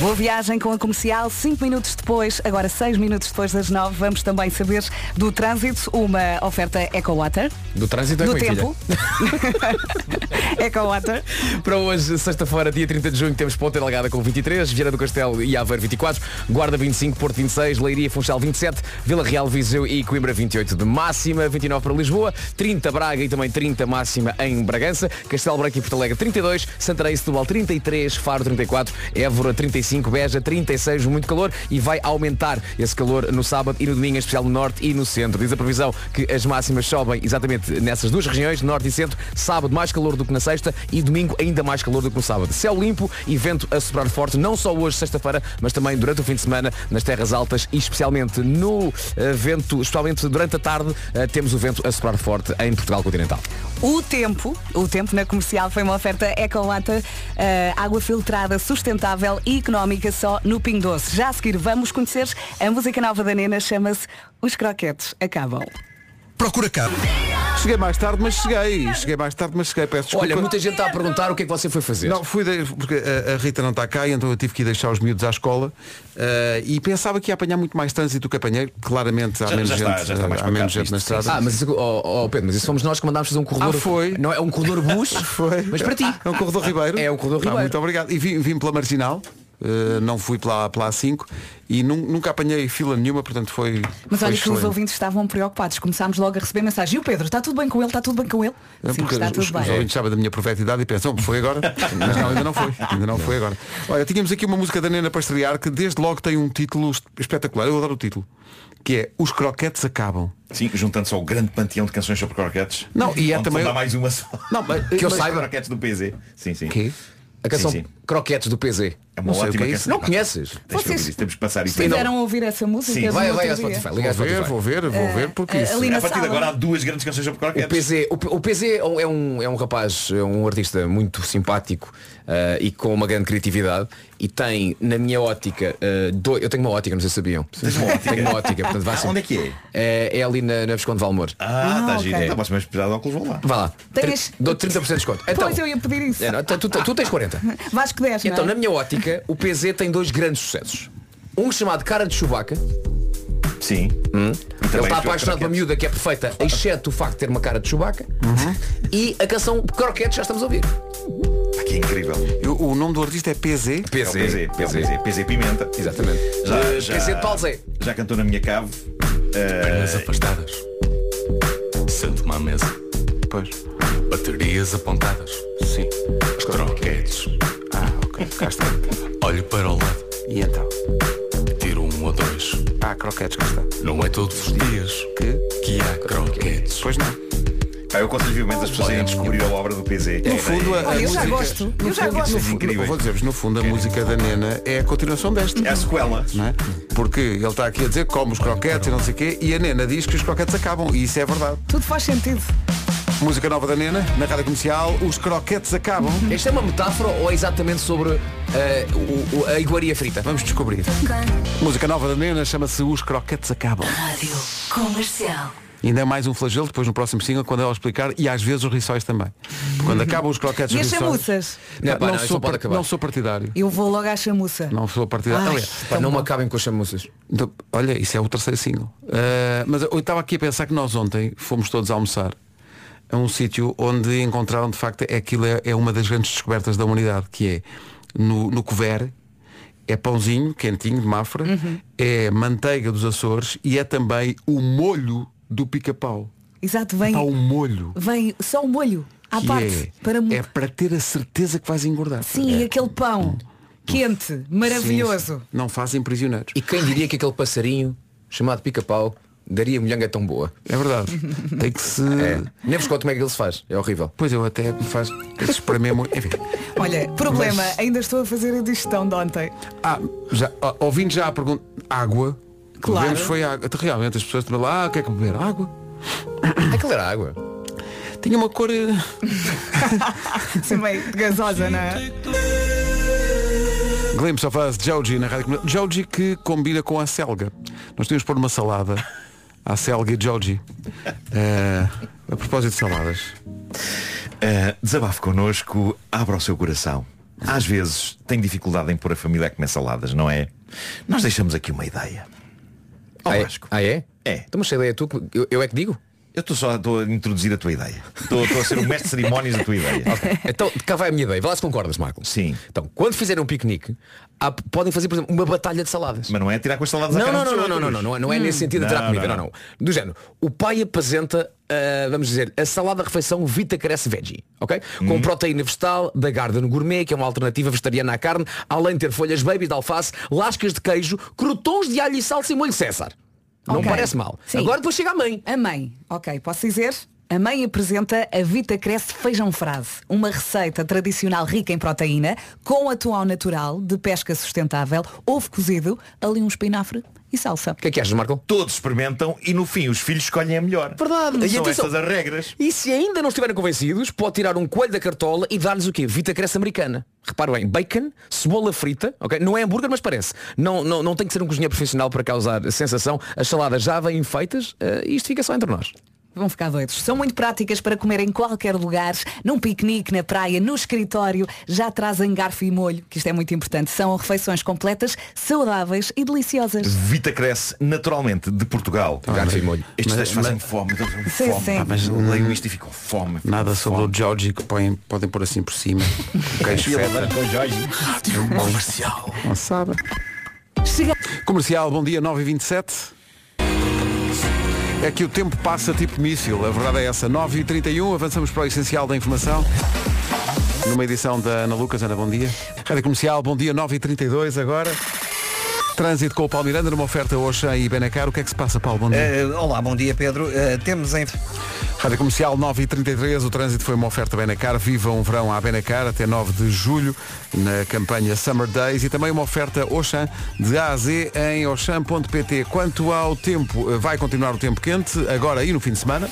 Speaker 1: Boa viagem com a comercial. Cinco minutos depois, agora seis minutos depois das nove, vamos também saber do trânsito. Uma oferta EcoWater.
Speaker 5: Do trânsito é
Speaker 1: Do tempo. EcoWater.
Speaker 5: Para hoje, sexta-feira, dia 30 de junho, temos Ponta Delgada com 23, Vieira do Castelo e Aveiro 24, Guarda 25, Porto 26, Leiria, Funchal 27, Vila Real, Viseu e Coimbra 28 de máxima, 29 para Lisboa, 30 Braga e também 30 máxima em Bragança, Castelo Branco e Porto Alegre 32, Santarém e Setúbal 33, Faro 34, Évora 35, Beja 36, muito calor e vai aumentar esse calor no sábado e no domingo, em especial no norte e no centro. Diz a previsão que as máximas sobem exatamente nessas duas regiões, norte e centro, sábado mais calor do que na sexta e domingo ainda mais calor do que no sábado. Céu limpo e vento a soprar forte, não só hoje, sexta-feira, mas também durante o fim de semana nas terras altas e especialmente no eh, vento, especialmente durante a tarde, eh, temos o vento a soprar forte em Portugal continental.
Speaker 1: O tempo, o tempo na comercial foi uma oferta Ecowata, eh, água filtrada, sustentável e económica só no Pingo Doce. Já a seguir vamos conhecer a música nova da Nena, chama-se Os Croquetes Acabam.
Speaker 16: Procura cá. Cheguei mais tarde, mas cheguei. Cheguei mais tarde, mas cheguei. Peço desculpa.
Speaker 5: Olha, muita gente está a perguntar o que é que você foi fazer.
Speaker 16: Não, fui de- porque a, a Rita não está cá e então eu tive que ir deixar os miúdos à escola eh, e pensava que ia apanhar muito mais trânsito do que apanhei. Claramente há
Speaker 11: Já-
Speaker 16: menos
Speaker 11: já
Speaker 16: gente,
Speaker 11: está- já está mais
Speaker 16: há menos gente
Speaker 11: isto,
Speaker 16: na
Speaker 11: sim,
Speaker 16: estrada.
Speaker 5: Ah, mas isso, oh, oh, Pedro, mas isso fomos nós que mandámos fazer um corredor.
Speaker 16: Ah, foi?
Speaker 5: Não, é um corredor bus.
Speaker 16: Foi.
Speaker 5: Mas para ti.
Speaker 16: É um corredor Ribeiro.
Speaker 5: É um corredor
Speaker 16: Ah,
Speaker 5: Ribeiro.
Speaker 16: muito obrigado. E vim, vim pela Marginal. Eh, não fui pela, pela A5 e nun- nunca apanhei fila nenhuma, portanto foi.
Speaker 1: Mas
Speaker 16: foi
Speaker 1: olha que os
Speaker 16: excelente.
Speaker 1: ouvintes estavam preocupados. Começámos logo a receber mensagem. E o Pedro, está tudo bem com ele? Está tudo bem com ele?
Speaker 16: É
Speaker 1: Sim,
Speaker 16: porque
Speaker 1: está
Speaker 16: os,
Speaker 1: tudo
Speaker 16: os
Speaker 1: bem.
Speaker 16: ouvintes sabem da minha profetidade e pensam, foi agora? Mas não, ainda não foi. Ainda não foi agora. Olha, tínhamos aqui uma música da Nena para estrear que desde logo tem um título es- espetacular. Eu adoro o título. Que é Os Croquetes Acabam.
Speaker 11: Sim, juntando-se ao grande panteão de canções sobre croquetes.
Speaker 16: Não, e é também-
Speaker 11: Dá mais uma só.
Speaker 16: Não, mas-
Speaker 5: Que eu
Speaker 16: mas-
Speaker 5: saiba.
Speaker 11: Croquetes do PZ. Sim, sim.
Speaker 5: Quê? A canção
Speaker 11: Sim, sim.
Speaker 5: Croquetes do PZ.
Speaker 11: É uma
Speaker 16: Não sei o
Speaker 11: ótima
Speaker 16: que é.
Speaker 5: Não conheces?
Speaker 1: Vocês
Speaker 11: Temos que passar isso.
Speaker 1: Fizeram ouvir essa música?
Speaker 11: Sim.
Speaker 1: no
Speaker 5: Vai, vai ao
Speaker 1: dia?
Speaker 5: Spotify.
Speaker 16: Vou
Speaker 5: Liga
Speaker 16: ver,
Speaker 5: Spotify.
Speaker 16: vou ver, vou ver, porque
Speaker 1: eh,
Speaker 16: isso.
Speaker 1: ali na
Speaker 11: A partir de
Speaker 1: sala.
Speaker 11: agora há duas grandes canções sobre
Speaker 5: O
Speaker 11: croquetes.
Speaker 5: PZ, o, PZ é um, é um, é rapaz, é um artista muito simpático eh, e com uma grande criatividade e tem, na minha ótica, dois- eu tenho uma ótica, não sei se sabiam.
Speaker 11: Uma?
Speaker 5: Tenho uma ótica, portanto vai
Speaker 11: Ah,
Speaker 5: ser-
Speaker 11: onde é que é?
Speaker 5: É, é ali na, na Visconde de Valmor.
Speaker 11: Ah, está
Speaker 1: Ah,
Speaker 11: giro.
Speaker 1: ok.
Speaker 11: Então, mas mais precisar de óculos, vão lá.
Speaker 5: Vá lá.
Speaker 1: Tens-
Speaker 5: Dou 30% de desconto. Então,
Speaker 1: Pois eu ia pedir isso.
Speaker 5: é, não, tu, tu- tu tens 40.
Speaker 1: Vasco 10, não
Speaker 5: Então,
Speaker 1: é?
Speaker 5: na minha ótica, o PZ tem dois grandes sucessos. Um chamado Cara de Chewbacca.
Speaker 11: Sim.
Speaker 5: Ele
Speaker 11: também
Speaker 5: está apaixonado pela miúda que é perfeita, exceto o facto de ter uma cara de Chewbacca. E a canção Croquetes já estamos a ouvir.
Speaker 11: Pá, que é incrível.
Speaker 16: Eu- o nome do artista é PZ?
Speaker 11: É o PZ, PZ, PZ Pimenta.
Speaker 5: Exatamente.
Speaker 11: Já,
Speaker 5: Eh,
Speaker 11: já,
Speaker 5: PZ de Paulo Zé.
Speaker 11: já cantou na minha cave. Eh,
Speaker 17: Pernas afastadas. Sento-me à mesa.
Speaker 16: Pois.
Speaker 17: Baterias apontadas.
Speaker 16: Sim.
Speaker 17: Croquetes. Não é todos os dias
Speaker 16: que,
Speaker 17: que há croquetes.
Speaker 16: Pois não.
Speaker 11: Pá, eu aconselho vivamente as pessoas a irem descobrir a obra do PZ.
Speaker 16: No fundo, a, a
Speaker 1: eu já
Speaker 16: música...
Speaker 1: gosto.
Speaker 16: No
Speaker 1: Eu já
Speaker 16: fundo,
Speaker 1: gosto.
Speaker 16: no fundo,
Speaker 11: Incríveis.
Speaker 16: vou dizer-vos, no fundo a música da Nena é a continuação desta.
Speaker 11: É a sequela.
Speaker 16: Não é? Porque ele está aqui a dizer que come os croquetes e não sei o quê, e a Nena diz que os croquetes acabam, e isso é verdade.
Speaker 1: Tudo faz sentido.
Speaker 16: Música nova da Nena, na rádio comercial, os croquetes acabam.
Speaker 5: Esta é uma metáfora ou é exatamente sobre eh, o- o- a iguaria frita?
Speaker 16: Vamos descobrir. Música nova da Nena chama-se Os Croquetes Acabam.
Speaker 14: Rádio Comercial.
Speaker 16: E ainda é mais um flagelo depois no próximo single quando ela explicar e às vezes os rissóis também. Quando acabam os croquetes
Speaker 1: E as
Speaker 16: os rissóis-
Speaker 1: chamuças?
Speaker 5: Não, pá, não, isso
Speaker 16: sou
Speaker 5: não pode
Speaker 16: par-
Speaker 5: acabar.
Speaker 16: não sou partidário.
Speaker 1: Eu vou logo à chamuça.
Speaker 16: Não sou partidário.
Speaker 1: Ai,
Speaker 16: Aliás,
Speaker 5: Pá, não me acabem com as chamuças.
Speaker 16: Então, olha, isso é o terceiro single. Uh, mas eu estava aqui a pensar que nós ontem fomos todos almoçar a um sítio onde encontraram de facto é aquilo é, é uma das grandes descobertas da humanidade, que é no, no couvert, é pãozinho quentinho de Mafra,
Speaker 1: Uhum.
Speaker 16: é manteiga dos Açores e é também o molho do pica-pau.
Speaker 1: Exato, vem,
Speaker 16: Pá, o molho.
Speaker 1: vem só o molho à
Speaker 16: que
Speaker 1: parte.
Speaker 16: é,
Speaker 1: para...
Speaker 16: é para ter a certeza que vais engordar.
Speaker 1: Sim, aquele pão quente, maravilhoso.
Speaker 16: Sim, não fazem prisioneiros.
Speaker 5: E quem diria que aquele passarinho chamado pica-pau daria molhanga tão boa?
Speaker 16: É verdade. Tem que se.
Speaker 5: É. Nem vos conto como é que ele se faz. É horrível.
Speaker 16: Pois eu até me faz espremer muito. Enfim.
Speaker 1: Olha, problema, ainda estou a fazer a digestão de ontem.
Speaker 16: Ah, já, ouvindo já a pergunta. Água.
Speaker 1: Claro.
Speaker 16: Bebemos foi água. Até Realmente as pessoas também lá, ah, o que é que beber? Água.
Speaker 5: Aquilo era água.
Speaker 16: Tinha uma cor. eh,
Speaker 1: Assim meio gasosa, não é?
Speaker 16: Glimpse of Us, Joji na rádio Comercial. Joji que combina com a selga. Nós tínhamos de pôr uma salada. A selga e Joji. Eh, a propósito de saladas.
Speaker 11: Uh, desabafe connosco, abra o seu coração. Às vezes tem dificuldade em pôr a família a comer saladas, não é? Nós deixamos aqui uma ideia. Ó
Speaker 5: Ah é?
Speaker 11: Vasco.
Speaker 5: Ah é?
Speaker 11: É.
Speaker 5: Então mas a ideia é tu, eu, eu é que digo?
Speaker 11: Eu estou só estou a introduzir a tua ideia. Estou, a ser o mestre de cerimónias da tua ideia.
Speaker 5: Então, cá vai a minha ideia. Vê lá se concordas, Marco.
Speaker 11: Sim.
Speaker 5: Então, quando fizerem um piquenique, há- podem fazer, por exemplo, uma batalha de saladas.
Speaker 11: Mas não é tirar com as saladas à
Speaker 5: Não,
Speaker 11: cara
Speaker 5: não,
Speaker 11: dos
Speaker 5: não, não, não,
Speaker 11: outros.
Speaker 5: não, não, não, é- nesse sentido de tirar
Speaker 11: Não,
Speaker 5: comida,
Speaker 11: não,
Speaker 5: não, não. Do género, o pai apresenta, ah, vamos dizer, a salada refeição Vita Cresce Veggie, ok? Com
Speaker 11: Hum.
Speaker 5: proteína vegetal da Garden Gourmet, que é uma alternativa vegetariana à carne, além de ter folhas baby de alface, lascas de queijo, crotons de alho e salsa e molho César. Não
Speaker 1: Ok.
Speaker 5: parece mal.
Speaker 1: Sim.
Speaker 5: Agora depois chega a mãe.
Speaker 1: A mãe, ok, posso dizer? A mãe apresenta a Vita Cresce Feijão Frase, uma receita tradicional rica em proteína, com atual natural, de pesca sustentável, ovo cozido, ali um espinafre e salsa.
Speaker 5: O que é que achas, Marco?
Speaker 11: Todos experimentam e no fim os filhos escolhem a melhor.
Speaker 5: Verdade.
Speaker 11: São
Speaker 5: E atenção,
Speaker 11: estas as regras.
Speaker 5: E se ainda não estiverem convencidos, pode tirar um coelho da cartola e dar-lhes o quê? Vita Cresce americana. Repara bem, bacon, cebola frita, ok? Não é hambúrguer, mas parece. Não, não, não tem que ser um cozinheiro profissional para causar sensação. As saladas já vêm feitas eh, e isto fica só entre nós.
Speaker 1: Vão ficar doidos. São muito práticas para comer em qualquer lugar, num piquenique, na praia, no escritório. Já trazem garfo e molho, que isto é muito importante. São refeições completas, saudáveis e deliciosas.
Speaker 11: Vita cresce naturalmente de Portugal.
Speaker 5: Garfo e molho.
Speaker 11: Estes
Speaker 16: Mas-
Speaker 11: fazem
Speaker 16: mas-
Speaker 11: fome,
Speaker 1: Sim,
Speaker 11: fome.
Speaker 1: sim.
Speaker 11: Pá, mas leio isto e fico com fome. fico
Speaker 16: Nada
Speaker 11: com
Speaker 16: sobre
Speaker 11: fome.
Speaker 16: o Joji que põem, podem pôr assim por cima. Queijo feta.
Speaker 11: Comercial.
Speaker 16: Não sabe.
Speaker 1: Chega...
Speaker 16: Comercial, bom dia, 9h27. É que o tempo passa tipo míssil, a verdade é essa. 9h31, avançamos para o essencial da informação. Numa edição da Ana Lucas, Ana, bom dia. Rádio Comercial, bom dia, 9h32 agora. Trânsito com o Paulo Miranda numa oferta Oxa e Benacar. O que é que se passa, Paulo? Bom dia.
Speaker 2: Eh, olá, bom dia Pedro. Eh, temos em
Speaker 16: Rádio Comercial 9h33, o trânsito foi uma oferta Benacar. Viva um verão à Benacar até 9 de julho na campanha Summer Days e também uma oferta Oxan de A a Z em oxan.pt. Quanto ao tempo, eh, vai continuar o tempo quente agora e no fim de semana.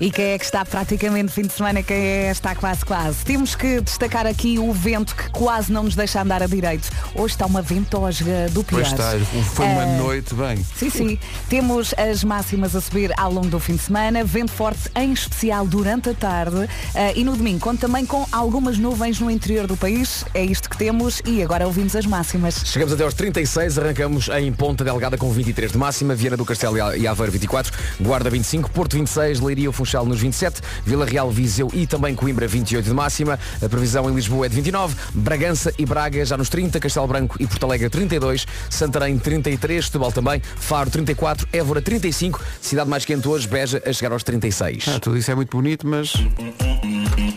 Speaker 1: E quem é que está praticamente fim de semana, quem é está quase quase. Temos que destacar aqui o vento que quase não nos deixa andar a direito. Hoje está uma ventosga do pior.
Speaker 16: Pois está, foi uma
Speaker 1: Eh,
Speaker 16: noite bem.
Speaker 1: Sim, sim. Temos as máximas a subir ao longo do fim de semana, vento forte em especial durante a tarde eh, e no domingo conta também com algumas nuvens no interior do país. É isto que temos e agora ouvimos as máximas.
Speaker 5: Chegamos até aos 36, arrancamos em Ponta Delgada com 23 de máxima, Viana do Castelo e e Aveiro 24, Guarda 25, Porto 26, Leiria, Funchal nos 27, Vila Real, Viseu e também Coimbra 28 de máxima. A previsão em Lisboa é de 29, Bragança e Braga já nos 30, Castelo Branco e Porto Alegre 32, Santarém 33, Setúbal também, Faro 34, Évora 35, cidade mais quente hoje, Beja a chegar aos 36.
Speaker 16: Ah, tudo isso é muito bonito, mas.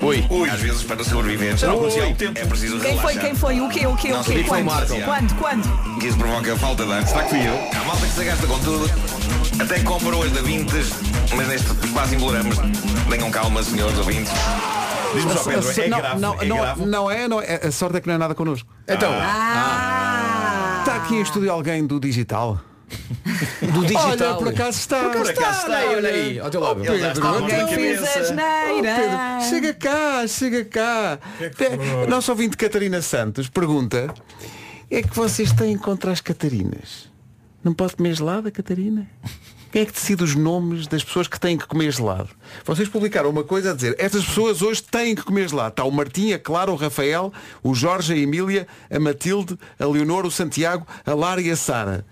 Speaker 11: Ui. Às vezes para sobreviver, já não tempo. É preciso
Speaker 1: Quem foi? Quem foi? O quê? O quê? O quê?
Speaker 11: que foi
Speaker 1: Quando?
Speaker 11: o Marco.
Speaker 1: Quando? Quando?
Speaker 11: Que isso provoca falta de ar. Será que fui eu? Há malta que se gasta com tudo. Até comprou as da Vintes, mas neste quase imploramos. Tenham calma, senhores ouvintes. Diz-me só, Pedro, é
Speaker 16: não,
Speaker 11: grave?
Speaker 16: não,
Speaker 11: é
Speaker 16: não,
Speaker 11: grave?
Speaker 16: não é, não é. A sorte é que não é nada connosco.
Speaker 5: Então.
Speaker 16: Está aqui em estúdio alguém do digital?
Speaker 5: Do digital.
Speaker 16: Olha, por acaso está.
Speaker 5: Por acaso está, olha aí, olha aí, ao teu lado.
Speaker 16: Pedro,
Speaker 5: está a.
Speaker 16: Oh, Pedro, chega cá, chega cá. Te- Nosso ouvinte Catarina Santos pergunta é que vocês têm contra as Catarinas? Não pode comer gelada, Catarina? Quem é que decide os nomes das pessoas que têm que comer gelado? Vocês publicaram uma coisa a dizer, estas pessoas hoje têm que comer gelado. Está o Martim, a Clara, o Rafael, o Jorge, a Emília, a Matilde, a Leonor, o Santiago, a Lara e a Sara.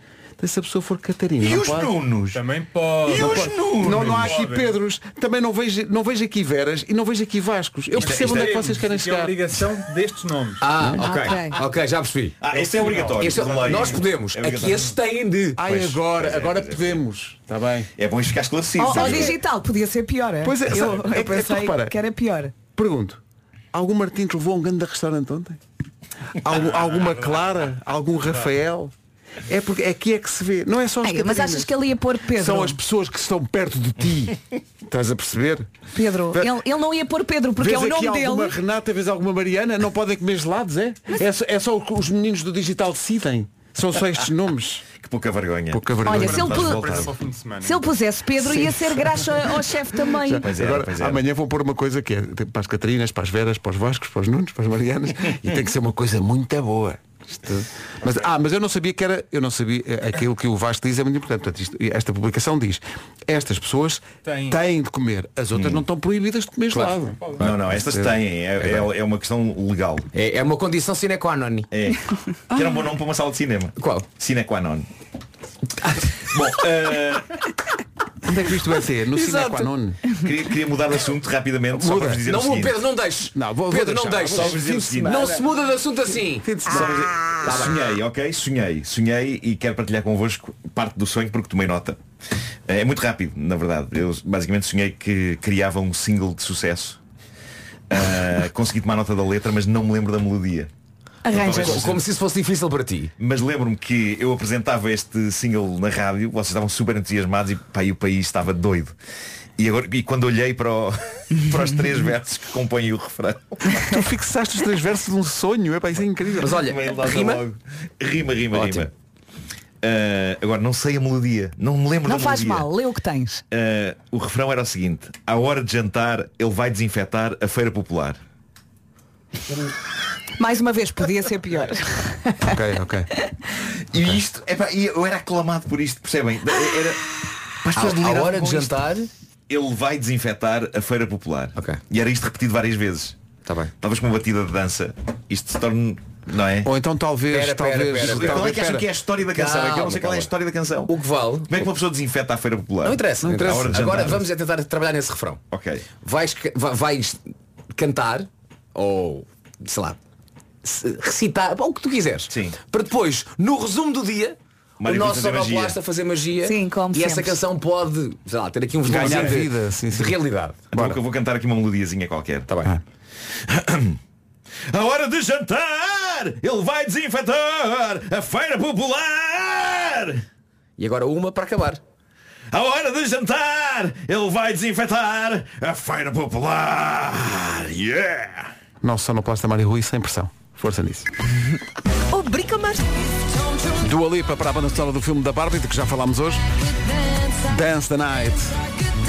Speaker 16: Se a pessoa for Catarina,
Speaker 11: E os
Speaker 16: pode?
Speaker 11: Nunos?
Speaker 18: Também pode.
Speaker 11: E
Speaker 16: Não,
Speaker 11: os
Speaker 16: pode.
Speaker 11: Nunos?
Speaker 16: não, não há aqui
Speaker 18: Podem.
Speaker 16: Pedros, também não vejo, não vejo aqui Veras e não vejo aqui Vascos. Eu
Speaker 11: Isto é-
Speaker 16: percebo
Speaker 11: isto
Speaker 16: onde é
Speaker 11: é-
Speaker 16: que vocês querem
Speaker 18: Isto é a
Speaker 16: chegar.
Speaker 18: obrigação destes nomes.
Speaker 5: Ah,
Speaker 1: Ok.
Speaker 5: ok. Ok, já percebi.
Speaker 11: Ah, esse é obrigatório.
Speaker 5: Este é- nós podemos.
Speaker 11: É
Speaker 5: Aqui esses têm de.
Speaker 16: Ai,
Speaker 11: Pois,
Speaker 16: agora,
Speaker 11: pois é,
Speaker 16: agora
Speaker 11: é.
Speaker 16: podemos. Está bem.
Speaker 11: É bom isto ficar esclarecido.
Speaker 1: Ao, digital podia ser pior. é?
Speaker 16: Pois é,
Speaker 1: eu, eu
Speaker 16: é é
Speaker 1: pensei que era pior.
Speaker 16: Pergunto, algum Martim te levou a um grande restaurante ontem? Algum, alguma Clara? Algum Rafael? É porque aqui é que se vê. Não é só as
Speaker 1: Ai, mas
Speaker 16: Catarinas.
Speaker 1: achas que ele ia pôr Pedro?
Speaker 16: São as pessoas que estão perto de ti. Estás a perceber?
Speaker 1: Pedro,
Speaker 16: Vê-
Speaker 1: ele, ele não ia pôr Pedro porque
Speaker 16: vês
Speaker 1: é o
Speaker 16: aqui
Speaker 1: nome
Speaker 16: alguma
Speaker 1: dele.
Speaker 16: Renata, vês alguma Mariana, não podem comer gelados, é? É só, é só o que os meninos do digital decidem. São só estes nomes.
Speaker 11: Que pouca vergonha.
Speaker 16: Pouca vergonha.
Speaker 1: Olha, se ele, pu-
Speaker 11: voltado.
Speaker 18: Para o fim de semana.
Speaker 1: se ele pusesse Pedro ia ser graxa ao chefe também.
Speaker 11: Pois era,
Speaker 16: Agora,
Speaker 11: pois era.
Speaker 16: amanhã vão pôr uma coisa que é para as Catarinas, para as Veras, para os Vascos, para os Nunos, para as Marianas e tem que ser uma coisa muito boa. Isto- Mas, ah, mas eu não sabia que era, eu não sabia, eh, aquilo que o Vasco diz é muito importante. Portanto, isto- esta publicação diz, estas pessoas
Speaker 18: Têm.
Speaker 16: têm de comer, as outras não estão proibidas de comer gelado.
Speaker 11: Não, não, estas têm. É, é, é uma questão legal.
Speaker 5: É, é uma condição sine qua non.
Speaker 11: É. Que era um bom nome para uma sala de cinema.
Speaker 5: Qual?
Speaker 11: Cine qua non. Bom, eh,
Speaker 16: Onde é que isto vai ser? No Cine
Speaker 5: Exato.
Speaker 16: Qua Non?
Speaker 11: queria, queria mudar de assunto rapidamente só para vos dizer
Speaker 5: Não,
Speaker 11: o seguinte.
Speaker 5: Pedro, não deixes.
Speaker 16: Não, vou- vou
Speaker 5: Pedro, não
Speaker 16: deixar.
Speaker 5: deixes.
Speaker 11: Só vos dizer o seguinte.
Speaker 5: Não se muda de assunto assim.
Speaker 11: Dizer- sonhei, ok? Sonhei. Sonhei e quero partilhar convosco parte do sonho porque tomei nota. É muito rápido, na verdade. Eu basicamente sonhei que criava um single de sucesso. Ah, consegui tomar nota da letra, mas não me lembro da melodia.
Speaker 1: Arranjas.
Speaker 5: Como, como se isso fosse difícil para ti.
Speaker 11: Mas lembro-me que eu apresentava este single na rádio, vocês estavam super entusiasmados e, pá, e o país estava doido. E, agora, e quando olhei para, o- para os três versos que compõem o refrão,
Speaker 16: Tu fixaste os três versos de um sonho, é pá, isso é incrível.
Speaker 5: Mas olha, rima.
Speaker 11: logo. rima, rima,
Speaker 5: Ótimo.
Speaker 11: rima. Ah, agora não sei a melodia, não me lembro
Speaker 1: Não
Speaker 11: da
Speaker 1: faz
Speaker 11: melodia.
Speaker 1: mal, lê o que tens.
Speaker 11: Ah, o refrão era o seguinte À hora de jantar ele vai desinfetar a feira popular
Speaker 1: Mais uma vez, podia ser pior.
Speaker 16: Ok, ok.
Speaker 11: E isto, epá, e eu era aclamado por isto, percebem? Era, Pá, as pessoas
Speaker 5: À, à
Speaker 11: deliravam
Speaker 5: hora de
Speaker 11: isto.
Speaker 5: jantar.
Speaker 11: Ele vai desinfetar a feira popular
Speaker 5: Ok.
Speaker 11: E era isto repetido várias vezes
Speaker 5: Está bem.
Speaker 11: Talvez com uma batida de dança Isto se torne, não é?
Speaker 16: Ou então talvez,
Speaker 5: Pera, pera,
Speaker 16: talvez,
Speaker 5: pera, pera.
Speaker 11: Qual é
Speaker 16: talvez,
Speaker 11: que acham que é a história da canção? é que eu não
Speaker 5: Calma,
Speaker 11: sei qual é a
Speaker 5: calma.
Speaker 11: história da canção
Speaker 5: O que vale.
Speaker 11: Como é que uma pessoa desinfeta a feira popular?
Speaker 5: Não interessa.
Speaker 16: Não interessa.
Speaker 11: À hora de
Speaker 5: Agora
Speaker 11: jantar.
Speaker 5: vamos é tentar trabalhar nesse refrão.
Speaker 11: Ok
Speaker 5: Vais, ca- va- vais cantar ou, sei lá, recitar, ou o que tu quiseres.
Speaker 11: Sim.
Speaker 5: Para depois, no resumo do dia,
Speaker 11: Mário
Speaker 5: o nosso sonoplasta fazer magia.
Speaker 1: Sim, como
Speaker 5: E essa
Speaker 1: sempre.
Speaker 5: canção pode, sei lá, ter aqui um
Speaker 16: Ganhar
Speaker 5: de,
Speaker 16: vida, sim, sim.
Speaker 5: de realidade.
Speaker 11: Então eu vou cantar aqui uma melodiazinha qualquer
Speaker 5: Tá bem.
Speaker 11: A hora de jantar Ele vai desinfetar a feira popular
Speaker 5: E agora uma para acabar.
Speaker 11: A hora de jantar Ele vai desinfetar a feira popular Yeah
Speaker 16: Nosso sonoplasta Mário Rui sem pressão. Força nisso.
Speaker 1: Obriga mais.
Speaker 16: Dua Lipa para a banda sonora do filme da Barbie, de que já falámos hoje. Dance the Night.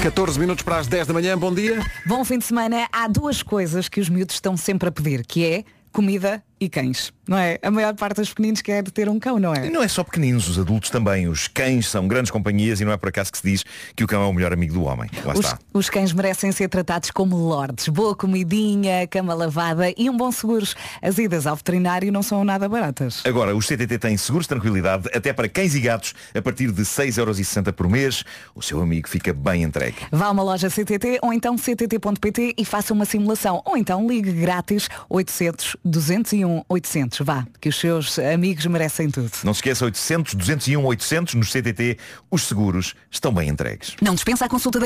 Speaker 16: 14 minutos para as 10 da manhã, bom dia.
Speaker 1: Bom fim de semana. Há duas coisas que os miúdos estão sempre a pedir, que é comida e cães, não é? A maior parte dos pequeninos quer ter um cão, não é?
Speaker 11: E não é só pequeninos, os adultos também. Os cães são grandes companhias e não é por acaso que se diz que o cão é o melhor amigo do homem. Lá
Speaker 1: Os,
Speaker 11: está.
Speaker 1: os cães merecem ser tratados como lordes. Boa comidinha, cama lavada e um bom seguros. As idas ao veterinário não são nada baratas.
Speaker 11: Agora, os CTT têm seguros de tranquilidade até para cães e gatos a partir de 6,60€ por mês. O seu amigo fica bem entregue.
Speaker 1: Vá a uma loja CTT ou então ctt.pt e faça uma simulação. Ou então ligue grátis 800 201 800. Vá, que os seus amigos merecem tudo.
Speaker 11: Não se esqueça, 800 201 800 nos CTT. Os seguros estão bem entregues.
Speaker 1: Não dispensa a consulta da.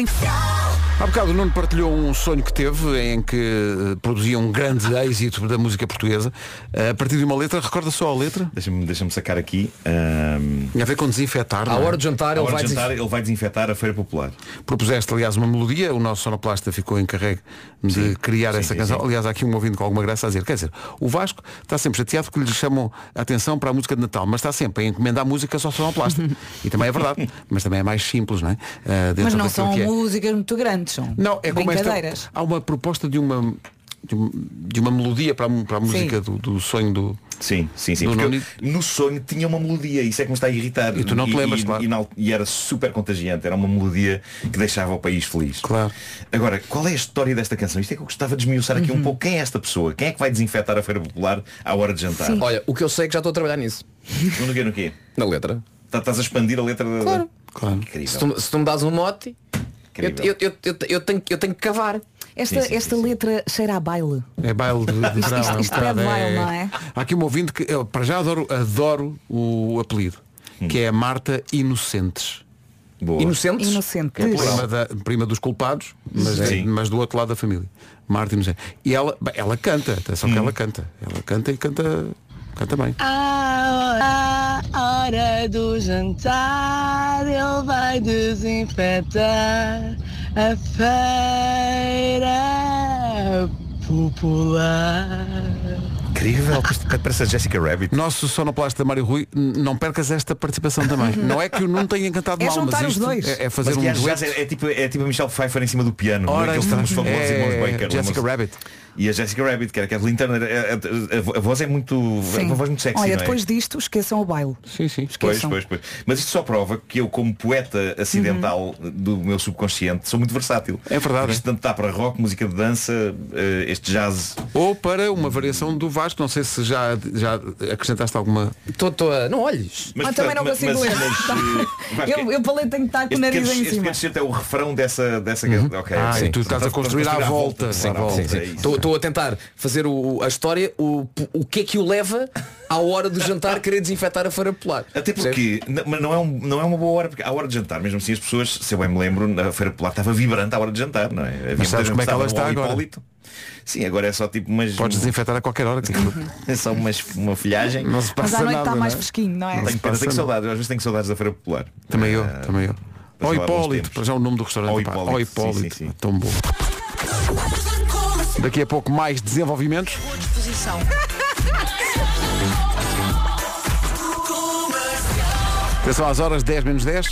Speaker 16: Há bocado o Nuno partilhou um sonho que teve em que eh, produzia um grande êxito da música portuguesa. Eh, a partir de uma letra, recorda só a letra?
Speaker 11: Deixa-me deixa sacar aqui. ahm,
Speaker 16: Tinha a ver com desinfetar.
Speaker 5: À
Speaker 16: não é?
Speaker 5: hora de jantar ele
Speaker 11: hora
Speaker 5: vai
Speaker 11: de jantar, ele vai desinfetar a Feira Popular.
Speaker 16: Propuseste, aliás, uma melodia, o nosso sonoplasta ficou encarregue de criar essa
Speaker 11: sim,
Speaker 16: canção.
Speaker 11: sim.
Speaker 16: Aliás, há aqui um ouvinte com alguma graça a dizer, quer dizer, o Vasco está sempre chateado porque lhe chamam a atenção para a música de Natal, mas está sempre a encomendar músicas ao sonoplasta. e também é verdade, mas também é mais simples, não é? Dentro
Speaker 1: Mas não são
Speaker 16: que é.
Speaker 1: músicas muito grandes, são
Speaker 16: Não, é como esta,
Speaker 1: brincadeiras.
Speaker 16: há uma proposta de uma de, um- de uma melodia para a, para a música do, do sonho do
Speaker 11: Sim, sim, sim. Porque eu, no sonho tinha uma melodia, isso é que me está a irritar.
Speaker 16: E tu não te lembras,
Speaker 11: e,
Speaker 16: claro.
Speaker 11: e na- e era super contagiante, era uma melodia que deixava o país feliz.
Speaker 16: Claro.
Speaker 11: Agora, qual é a história desta canção? Isto é que eu gostava de esmiuçar aqui
Speaker 16: Uhum.
Speaker 11: um pouco. Quem é esta pessoa? Quem é que vai desinfetar a Feira Popular à hora de jantar?
Speaker 5: Olha, o que eu sei é que já estou a trabalhar nisso.
Speaker 11: No quê, no quê?
Speaker 5: Na letra.
Speaker 11: Tá- Estás a expandir a letra da.
Speaker 5: Claro.
Speaker 16: Claro.
Speaker 11: Incrível.
Speaker 5: Se tu, se tu me dás um mote, eu, eu, eu, eu tenho, eu tenho que cavar.
Speaker 1: Esta,
Speaker 11: Sim, sim,
Speaker 1: esta letra cheira a baile.
Speaker 16: É baile de, de
Speaker 1: Isto-
Speaker 16: verão.
Speaker 1: isto-
Speaker 16: é um
Speaker 1: isto é de baile, não é?
Speaker 16: Há aqui um ouvinte que eu, para já adoro, adoro o apelido, que é a Marta Inocentes.
Speaker 11: Boa.
Speaker 5: Inocentes?
Speaker 1: Inocente.
Speaker 16: É prima, da- prima dos culpados, mas, é-
Speaker 11: Sim.
Speaker 16: mas do outro lado da família. Marta Inocentes. E ela, ela canta, atenção que ela canta. Ela canta e canta, canta bem.
Speaker 18: À hora do jantar, ele vai desinfetar a feira popular.
Speaker 11: Incrível. Parece a Jessica Rabbit.
Speaker 16: Nosso sonoplasta Mário Rui, não percas esta participação também. Não é que o Nuno tenha encantado
Speaker 1: É
Speaker 16: mal,
Speaker 1: juntar
Speaker 16: mas
Speaker 1: os
Speaker 16: isto
Speaker 1: dois.
Speaker 16: é, é fazer
Speaker 11: Mas
Speaker 16: um
Speaker 11: aliás,
Speaker 16: dueto.
Speaker 11: é, é tipo, é tipo a Michelle Pfeiffer em cima do piano.
Speaker 16: Ora,
Speaker 11: aqueles temas famosos
Speaker 16: É
Speaker 11: irmãos Baker.
Speaker 16: Jessica? Rabbit.
Speaker 11: E a Jessica Rabbit, que era a Kathleen Turner, a, a- a- a voz é muito. É uma voz muito sexy.
Speaker 1: Olha,
Speaker 11: não é?
Speaker 1: depois disto, esqueçam o baile.
Speaker 16: Sim, sim.
Speaker 11: Pois,
Speaker 1: Esqueçam.
Speaker 11: pois, pois. Mas isto só prova que eu, como poeta acidental do meu subconsciente, sou muito versátil.
Speaker 16: É verdade,
Speaker 11: Porque Isto tanto está para rock, música de dança, eh, este jazz.
Speaker 16: Ou para uma variação do Vasco, não sei se já, já acrescentaste alguma.
Speaker 5: Tô a... Não olhes.
Speaker 1: Ah, também não consigo ler.
Speaker 11: eh, Vasco,
Speaker 1: Eu, eu falei tenho que estar com o
Speaker 11: este
Speaker 1: nariz em
Speaker 11: este
Speaker 1: cima.
Speaker 11: certo é o refrão dessa. dessa ok,
Speaker 16: Ah, e tu estás a construir à volta.
Speaker 11: Sim,
Speaker 16: volta.
Speaker 11: sim, sim. É.
Speaker 5: Estou estou a tentar fazer o- a história, o, o que é que o leva à hora do jantar querer desinfetar a feira popular.
Speaker 11: Até porque, mas não é, um, não é uma boa hora, porque à hora de jantar, mesmo assim as pessoas, se eu bem me lembro, na Feira Popular estava vibrante à hora de jantar, não é? Havia muita
Speaker 16: sabes como é que ela está agora?
Speaker 11: Hipólito. Sim, agora é só tipo umas.
Speaker 16: Podes desinfetar a qualquer hora. que aquilo
Speaker 11: É só umas, uma folhagem.
Speaker 16: Não se
Speaker 1: Mas
Speaker 16: passa
Speaker 1: à noite
Speaker 16: nada.
Speaker 1: está mais
Speaker 16: não é?
Speaker 1: fresquinho, não é?
Speaker 11: Tenho, pena,
Speaker 16: passa
Speaker 11: tenho
Speaker 16: nada.
Speaker 11: saudades, às vezes tenho saudades da Feira Popular.
Speaker 16: Também eu,
Speaker 11: Ah,
Speaker 16: também eu. Ó Hipólito, para já o nome do restaurante.
Speaker 11: Ó
Speaker 16: pá.
Speaker 11: Hipólito,
Speaker 16: Ó
Speaker 11: sim,
Speaker 16: Hipólito.
Speaker 11: sim, sim.
Speaker 16: Tão bom. Daqui a pouco mais desenvolvimentos. Atenção às horas, 10 menos 10.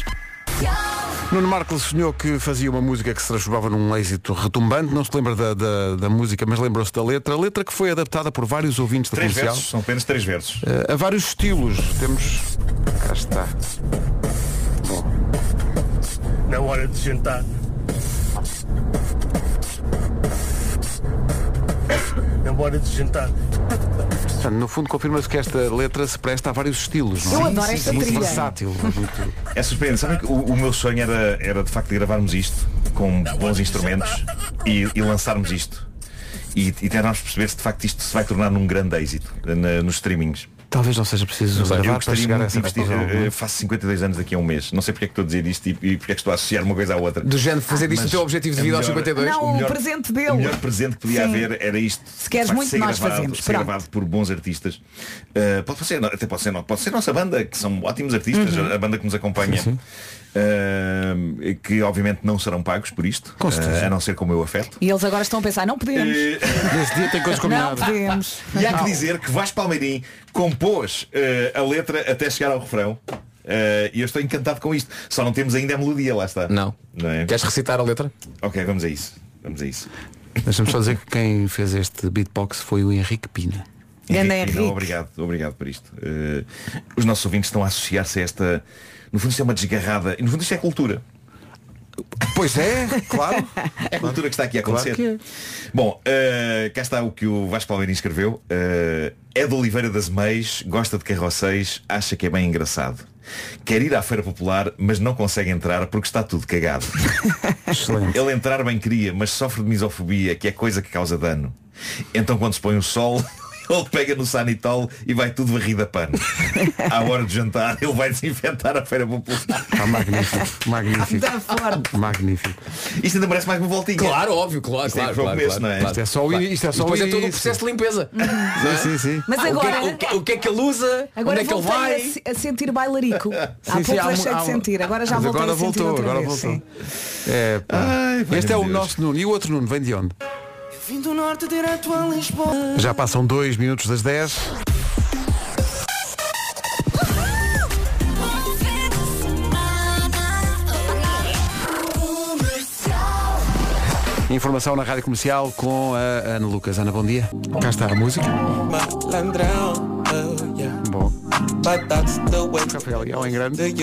Speaker 16: Nuno Marcos sonhou que fazia uma música que se transformava num êxito retumbante. Não se lembra da, da, da música, mas lembrou-se da letra. A letra que foi adaptada por vários ouvintes da
Speaker 11: Três
Speaker 16: comercial.
Speaker 11: versos, são apenas três versos.
Speaker 16: Eh, a vários estilos. Temos. Cá está.
Speaker 19: Na hora de jantar. Na hora de jantar.
Speaker 16: Portanto, no fundo confirma-se que esta letra se presta a vários estilos. Não é?
Speaker 1: Eu adoro esta
Speaker 16: é muito
Speaker 1: trilha.
Speaker 16: versátil. é muito-
Speaker 11: É surpreendente. Sabem que o, o meu sonho era, era de facto gravarmos isto com bons instrumentos e, e lançarmos isto. E, e tentarmos perceber se de facto isto se vai tornar num grande êxito na- nos streamings.
Speaker 16: Talvez não seja preciso
Speaker 11: Eu
Speaker 16: gravar para
Speaker 11: gostaria
Speaker 16: chegar a essa
Speaker 11: investir.
Speaker 16: conclusão.
Speaker 11: eh,
Speaker 16: não
Speaker 11: faço 52 anos daqui a um mês. Não sei porque é que estou a dizer isto e, e porque é que estou a associar uma coisa à outra.
Speaker 5: Do género de fazer disto
Speaker 11: Mas
Speaker 5: o teu objetivo de vida aos
Speaker 11: melhor-
Speaker 5: 52?
Speaker 1: Não,
Speaker 11: o melhor-
Speaker 1: o presente dele.
Speaker 11: O melhor presente que podia
Speaker 1: Sim.
Speaker 11: haver era isto.
Speaker 1: Se queres
Speaker 11: facto,
Speaker 1: muito,
Speaker 11: ser
Speaker 1: nós
Speaker 11: gravado,
Speaker 1: fazemos.
Speaker 11: Ser gravado por bons artistas. Uh, pode ser, até pode ser, não, pode ser nossa banda, que são ótimos artistas,
Speaker 1: Uhum.
Speaker 11: a banda que nos acompanha. Uh, que obviamente não serão pagos por isto,
Speaker 16: Com
Speaker 11: uh, a não ser como eu afeto.
Speaker 1: E eles agora estão a pensar, não podemos.
Speaker 16: Nesse dia tem coisas
Speaker 1: Não
Speaker 16: combinadas.
Speaker 1: podemos.
Speaker 11: E há que dizer que Vasco Palmeirim compôs uh, a letra até chegar ao refrão. Uh, e eu estou encantado com isto. Só não temos ainda a melodia, lá está.
Speaker 5: Não.
Speaker 11: Não é?
Speaker 5: Queres recitar a letra?
Speaker 11: Ok, vamos a isso. Vamos a isso.
Speaker 16: Deixa-me só dizer que quem fez este beatbox foi o Henrique Pina.
Speaker 11: Henrique,
Speaker 1: Henrique.
Speaker 11: não, obrigado, obrigado por isto. Eh, os nossos ouvintes estão a associar-se a esta. No fundo isto é uma desgarrada. E no fundo isto é cultura.
Speaker 16: Pois é, claro.
Speaker 11: É a cultura que está aqui a
Speaker 16: Claro
Speaker 11: acontecer.
Speaker 16: que é.
Speaker 11: Bom, eh, cá está o que o Vasco Palmeirinho escreveu. Eh, é de Oliveira das Meis, gosta de carroceis, acha que é bem engraçado. Quer ir à feira popular, mas não consegue entrar porque está tudo cagado. Ele entrar bem queria, mas sofre de misofobia, que é coisa que causa dano. Então quando se põe o sol, ele pega no sanitol e vai tudo varrido a pano. À hora de jantar, ele vai desinfetar a feira popular.
Speaker 16: Ah, magnífico, magnífico. Magnífico.
Speaker 11: Isto ainda parece mais uma voltinha.
Speaker 5: Claro, óbvio, claro,
Speaker 11: Isto é
Speaker 5: claro,
Speaker 11: o
Speaker 5: claro,
Speaker 11: começo,
Speaker 5: claro,
Speaker 11: não é?
Speaker 5: claro.
Speaker 16: Isto é só o isto é só
Speaker 5: depois
Speaker 16: o
Speaker 5: é todo o processo de limpeza.
Speaker 16: Sim, sim, sim.
Speaker 1: Mas
Speaker 5: O que,
Speaker 1: agora,
Speaker 5: é, o, que, o que é que ele usa?
Speaker 1: agora
Speaker 5: Onde é que ele vai?
Speaker 1: a, a sentir bailarico. Há
Speaker 16: Sim,
Speaker 1: pouco
Speaker 16: há
Speaker 1: deixei
Speaker 16: um- há
Speaker 1: de sentir, agora já
Speaker 16: agora voltou, agora voltou. É.
Speaker 11: Ai, vai,
Speaker 16: este é o nosso Nuno. E o outro Nuno vem de onde?
Speaker 18: Vim do norte direto a Lisboa.
Speaker 16: Já passam dois minutos das 10. Informação na Rádio Comercial com a Ana Lucas. Ana, bom dia. Cá está a música. Bom. Rafael Leão em grande.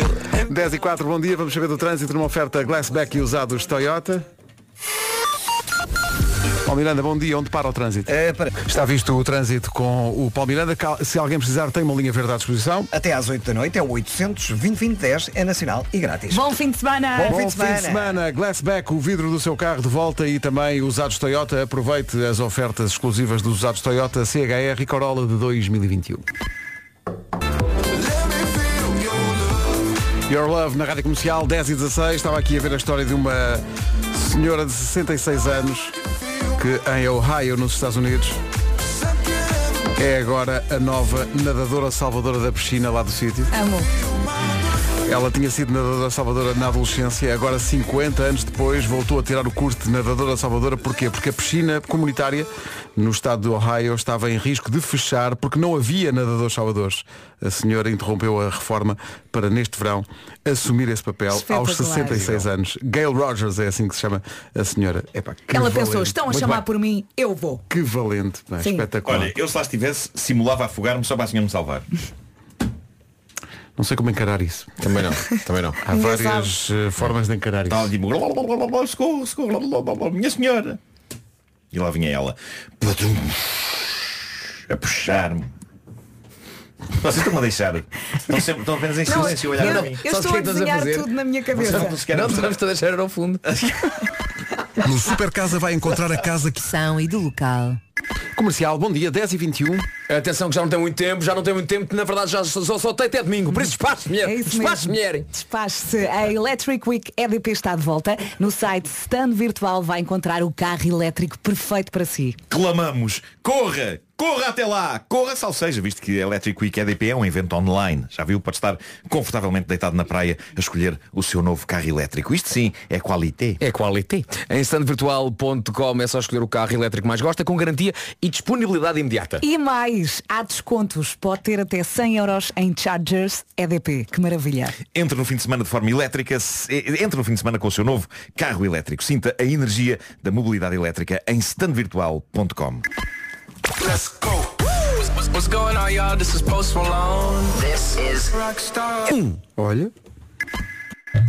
Speaker 16: 10 e 4, bom dia. Vamos saber do trânsito numa oferta Glassback e usados Toyota. Paulo Miranda, bom dia. Onde para o trânsito? Está visto o trânsito com o Paulo Miranda. Se alguém precisar, tem uma linha verde à disposição.
Speaker 2: Até às 8 da noite é o 800 2010 é nacional e grátis.
Speaker 1: Bom fim de semana.
Speaker 2: Bom
Speaker 16: Bom
Speaker 2: fim de semana.
Speaker 16: Glassback, o vidro do seu carro de volta e também usados Toyota. Aproveite as ofertas exclusivas dos usados Toyota CHR e Corolla de 2021. Your Love na Rádio Comercial 10 e 16. Estava aqui a ver a história de uma senhora de 66 anos em Ohio, nos Estados Unidos, é agora a nova nadadora salvadora da piscina lá do sítio.
Speaker 1: Amo.
Speaker 16: Ela tinha sido nadadora salvadora na adolescência, agora 50 anos depois voltou a tirar o curso de nadadora salvadora. Porquê? Porque a piscina comunitária no estado do Ohio estava em risco de fechar porque não havia nadadores salvadores. A senhora interrompeu a reforma para neste verão assumir esse papel aos
Speaker 1: Espetacular.
Speaker 16: 66 anos. Gail Rogers é assim que se chama a senhora. Epá, que
Speaker 1: Ela
Speaker 16: valente.
Speaker 1: pensou, estão a
Speaker 11: Muito
Speaker 1: chamar
Speaker 11: bem.
Speaker 1: por mim, eu vou.
Speaker 16: Que valente,
Speaker 1: Sim.
Speaker 16: espetacular.
Speaker 11: Olha, eu se lá estivesse, simulava afogar-me só para a senhora me salvar.
Speaker 16: Não sei como encarar isso.
Speaker 5: Também não, também não.
Speaker 16: Há várias eh, formas de encarar isso.
Speaker 11: Tipo, socorro, socorro, minha senhora. E lá vinha ela. A puxar-me. Vocês estão-me a deixar. Estão, sempre, estão apenas em
Speaker 1: Não,
Speaker 11: silêncio a olhar
Speaker 1: eu,
Speaker 11: para mim.
Speaker 1: eu
Speaker 5: Sabes o
Speaker 1: estou
Speaker 5: que
Speaker 1: a
Speaker 5: é que estás a
Speaker 1: desenhar
Speaker 5: fazer?
Speaker 1: tudo na minha cabeça.
Speaker 11: Não, sequer-
Speaker 5: Não, estamos a deixar ao fundo.
Speaker 7: No Super Casa vai encontrar a casa que
Speaker 14: São e do local.
Speaker 16: Comercial, bom dia, 10 e 21
Speaker 5: Atenção que já não tem muito tempo, já não tem muito tempo, na verdade já só, só, só tem até domingo, por isso despache mulher,
Speaker 1: É
Speaker 5: despache mulher.
Speaker 1: Despache-se. A Electric Week EDP está de volta. No site Stand Virtual vai encontrar o carro elétrico perfeito para si.
Speaker 11: Clamamos, corra, corra até lá, corra sal seja, visto que Electric Week EDP é um evento online. Já viu? Pode estar confortavelmente deitado na praia a escolher o seu novo carro elétrico. Isto sim é qualité.
Speaker 5: É quality. Em standvirtual.com é só escolher o carro elétrico que mais gosta, com garantia e disponibilidade imediata.
Speaker 1: E mais, há descontos. Pode ter até 100 euros em Chargers EDP. Que maravilha.
Speaker 11: Entre no fim de semana de forma elétrica, se- eh, entre no fim de semana com o seu novo carro elétrico. Sinta a energia da mobilidade elétrica em standvirtual.com.
Speaker 18: Let's go. What's, going on, y'all? This is Post Malone. This is Rockstar.
Speaker 16: Olha.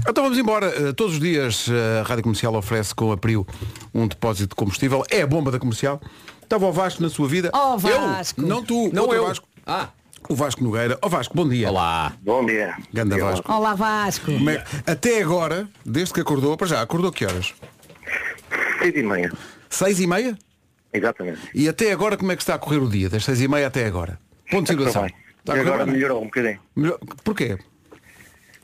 Speaker 16: Então vamos embora. Uh, todos os dias uh, a Rádio Comercial oferece com a Prio um depósito de combustível. É a bomba da comercial. Estava o Vasco na sua vida.
Speaker 1: Oh, Vasco.
Speaker 16: Eu? Não tu,
Speaker 5: Não
Speaker 16: outro
Speaker 5: eu.
Speaker 16: Vasco.
Speaker 5: Ah,
Speaker 16: O Vasco Nogueira. Ó Vasco, bom dia.
Speaker 5: olá.
Speaker 8: Bom dia.
Speaker 16: Ganda Vasco.
Speaker 1: Olá Vasco.
Speaker 16: Como é Até agora, desde que acordou, para já, acordou que horas?
Speaker 8: Seis e meia.
Speaker 16: Seis e meia?
Speaker 8: Exatamente.
Speaker 16: E até agora como é que está a correr o dia? Das seis e meia até agora? Ponto de situação.
Speaker 8: Está E agora
Speaker 16: bem?
Speaker 8: melhorou um bocadinho.
Speaker 16: Melhor- Porquê?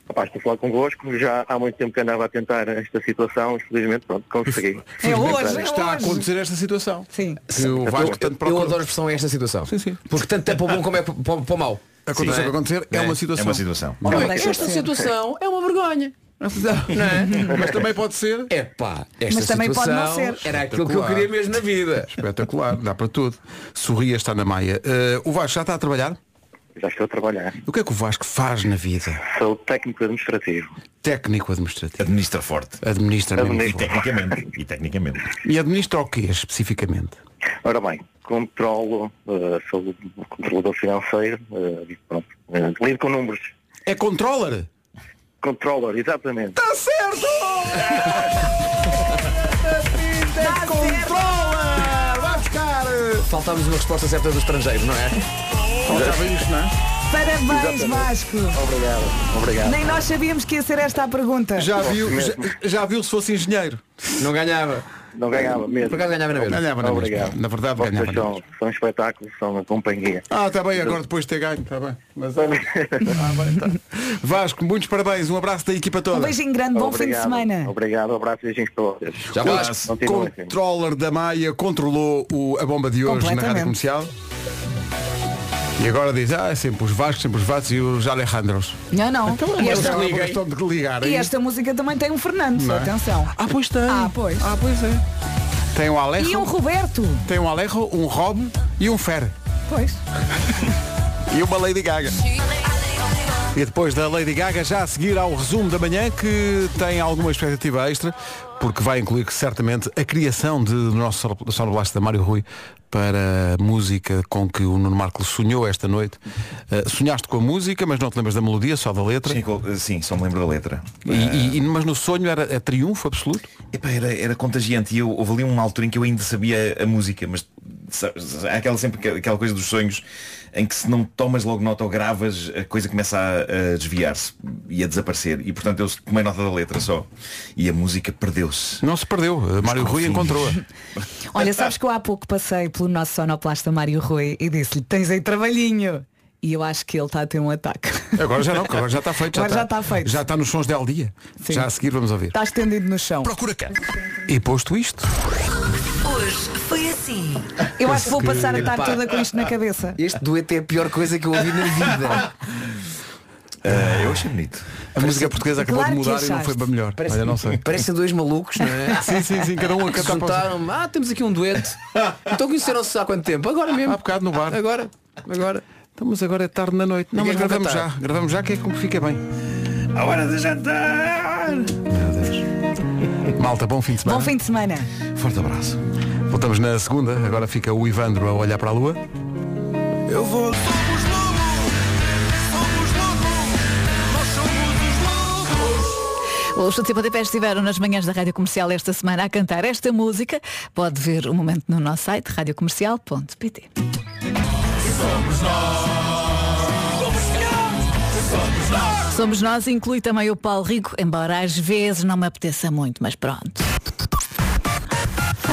Speaker 8: Rapaz, estou a falar convosco, já há muito tempo que andava a tentar esta situação, infelizmente, pronto, consegui.
Speaker 1: É hoje, é
Speaker 16: Está a acontecer esta situação.
Speaker 1: Sim.
Speaker 16: Que o Vasco tanto
Speaker 5: Eu adoro a expressão a esta situação.
Speaker 16: Sim, sim.
Speaker 5: Porque tanto é para o bom como é para, para, para o mau.
Speaker 16: Aconteceu o que acontecer, é,
Speaker 5: É,
Speaker 16: uma
Speaker 5: é
Speaker 16: situação.
Speaker 11: É uma situação.
Speaker 1: Não
Speaker 5: Esta situação é uma vergonha. Não é?
Speaker 16: Mas também pode ser.
Speaker 5: É pá, esta
Speaker 1: Mas também pode não
Speaker 5: situação
Speaker 1: ser.
Speaker 5: era aquilo que eu queria mesmo na vida.
Speaker 16: Espetacular, dá para tudo. Sorria está na Maia. Eh, o Vasco já está a trabalhar?
Speaker 20: Já estou a trabalhar.
Speaker 16: O que é que o Vasco faz na vida?
Speaker 20: Sou técnico administrativo.
Speaker 16: Técnico administrativo.
Speaker 11: Administra forte.
Speaker 16: Administra
Speaker 20: Administra.
Speaker 11: E tecnicamente. E tecnicamente.
Speaker 16: E administra o quê, especificamente?
Speaker 20: Ora bem, controlo, eh, sou controlador financeiro, e pronto, eh, lido com números.
Speaker 16: É controller?
Speaker 20: Controller, exatamente.
Speaker 16: Está certo! É controller! Vai buscar!
Speaker 5: Faltávamos uma resposta certa do estrangeiro, não é?
Speaker 16: Faltava isto, não é?
Speaker 1: Parabéns, Vasco.
Speaker 20: Obrigado, obrigado.
Speaker 1: Nem nós sabíamos que ia ser esta a pergunta.
Speaker 16: Já viu, já, já viu se fosse engenheiro?
Speaker 5: Não ganhava.
Speaker 20: Não ganhava mesmo.
Speaker 5: Por acaso ganhava na mesma.
Speaker 16: Ganhava na mesma.
Speaker 20: Obrigado.
Speaker 16: Na verdade,
Speaker 20: Vocês
Speaker 16: ganhava na
Speaker 20: são, são um espetáculo, são uma companhia.
Speaker 16: Ah, está bem, agora depois de ter ganho, está bem. Mas olha. Ah, bem, tá. Vasco, muitos parabéns, um abraço da equipa toda.
Speaker 1: Um beijinho grande, bom fim de
Speaker 20: Obrigado.
Speaker 1: semana.
Speaker 20: Obrigado, abraço e beijinhos para vocês.
Speaker 5: Já
Speaker 16: O
Speaker 5: vais.
Speaker 20: Continuem assim.
Speaker 16: controller da Maia controlou o- a bomba de hoje na rádio comercial. E agora diz, ah, é sempre os Vascos, sempre os Vascos e os Alejandros.
Speaker 1: Não, não. E
Speaker 16: Eles
Speaker 1: esta,
Speaker 16: agora estão de ligar.
Speaker 1: e
Speaker 16: aí.
Speaker 1: esta música também tem um Fernando,
Speaker 16: é?
Speaker 1: atenção.
Speaker 16: Ah, pois tem.
Speaker 1: Ah, pois.
Speaker 16: Ah, pois é. Tem um Alejo,
Speaker 1: E um Roberto.
Speaker 16: tem um Alejo, um Rob e um Fer.
Speaker 1: Pois.
Speaker 16: E uma Lady Gaga. E depois da Lady Gaga, já a seguir ao resumo da manhã, que tem alguma expectativa extra, porque vai incluir certamente a criação de, do nosso sol- sonoblast da Mário Rui para a música com que o Nuno Marco sonhou esta noite. Uh, sonhaste com a música, mas não te lembras da melodia, só da letra.
Speaker 11: Sim, co- sim, só me lembro da letra.
Speaker 16: E, e- e- mas no sonho era, é triunfo absoluto?
Speaker 11: Epá, era, era contagiante e eu, houve ali uma altura em que eu ainda sabia a música, mas há aquela sempre que- aquela coisa dos sonhos em que se não tomas logo nota ou gravas, a coisa começa a, a desviar-se e a desaparecer. E portanto eu tomei nota da letra só. E a música perdeu-se.
Speaker 16: Não se perdeu. Uh, Mário Rui encontrou-a.
Speaker 1: Olha, sabes que eu há pouco passei pelo nosso sonoplasta Mário Rui e disse-lhe, tens aí trabalhinho. E eu acho que ele está a ter um ataque.
Speaker 16: Agora já não, agora já está feito.
Speaker 1: Agora já está feito.
Speaker 16: Já está nos sons del dia.
Speaker 1: Sim.
Speaker 16: Já a seguir vamos ouvir.
Speaker 1: Está estendido no chão.
Speaker 16: Procura cá. E posto isto,
Speaker 14: assim.
Speaker 1: Eu acho que vou passar a tarde toda com isto na cabeça.
Speaker 5: Este dueto é a pior coisa que eu ouvi na vida.
Speaker 11: Ah, eu achei bonito.
Speaker 16: a música portuguesa acabou
Speaker 1: Claro
Speaker 16: de mudar e não foi para melhor.
Speaker 5: Parece,
Speaker 16: Olha, não sei.
Speaker 5: Parecem dois malucos, não é?
Speaker 16: Sim, sim, sim, cada um a cantar
Speaker 5: juntaram. Ah, temos aqui um dueto. Então conheceram-se há quanto tempo? Agora mesmo.
Speaker 16: Há bocado no bar.
Speaker 5: Agora. Agora.
Speaker 16: Então, mas agora é tarde na noite. Não, mas
Speaker 5: é
Speaker 16: gravamos já. Gravamos já que é como fica bem.
Speaker 11: A hora de jantar!
Speaker 16: Meu Deus. Malta, bom fim de semana.
Speaker 1: Bom fim de semana.
Speaker 11: Forte abraço.
Speaker 16: Voltamos na segunda. Agora fica o Ivandro a olhar para a lua.
Speaker 18: Eu vou.
Speaker 21: Os Chutes e Pontapés estiveram nas manhãs da Rádio Comercial esta semana a cantar esta música. Pode ver o momento no nosso site radiocomercial.pt Somos nós, inclui também o Paulo Rico, embora às vezes não me apeteça muito, mas pronto.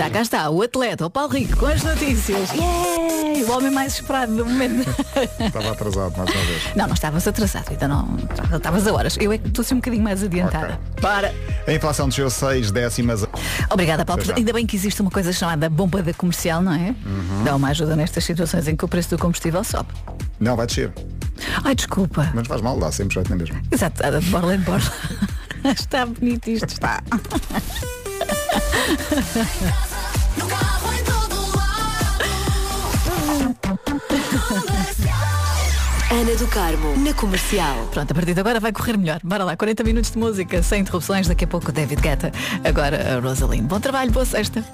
Speaker 21: Já cá está, o atleta, o Paulo Rico, com as notícias. Yay! O homem mais esperado do momento.
Speaker 22: Estava atrasado mais uma vez.
Speaker 21: Não, não estavas atrasado, ainda não. Estavas a horas. Eu é que estou assim um bocadinho mais adiantada. Para!
Speaker 22: A inflação desceu 6 décimas.
Speaker 21: Obrigada, Paulo. Ainda bem que existe uma coisa chamada bomba da comercial, não é?
Speaker 22: Uhum.
Speaker 21: Dá uma ajuda nestas situações em que o preço do combustível sobe.
Speaker 22: Não, vai descer.
Speaker 21: Ai, desculpa.
Speaker 22: Mas faz mal, dá sempre jeito na mesma.
Speaker 21: Exato, a de borla em borla. está bonito isto, está.
Speaker 14: Ana do Carmo, na comercial.
Speaker 21: Pronto, a partir de agora vai correr melhor. Bora lá, 40 minutos de música, sem interrupções, daqui a pouco David Guetta. Agora a Rosalind. Bom trabalho, boa sexta.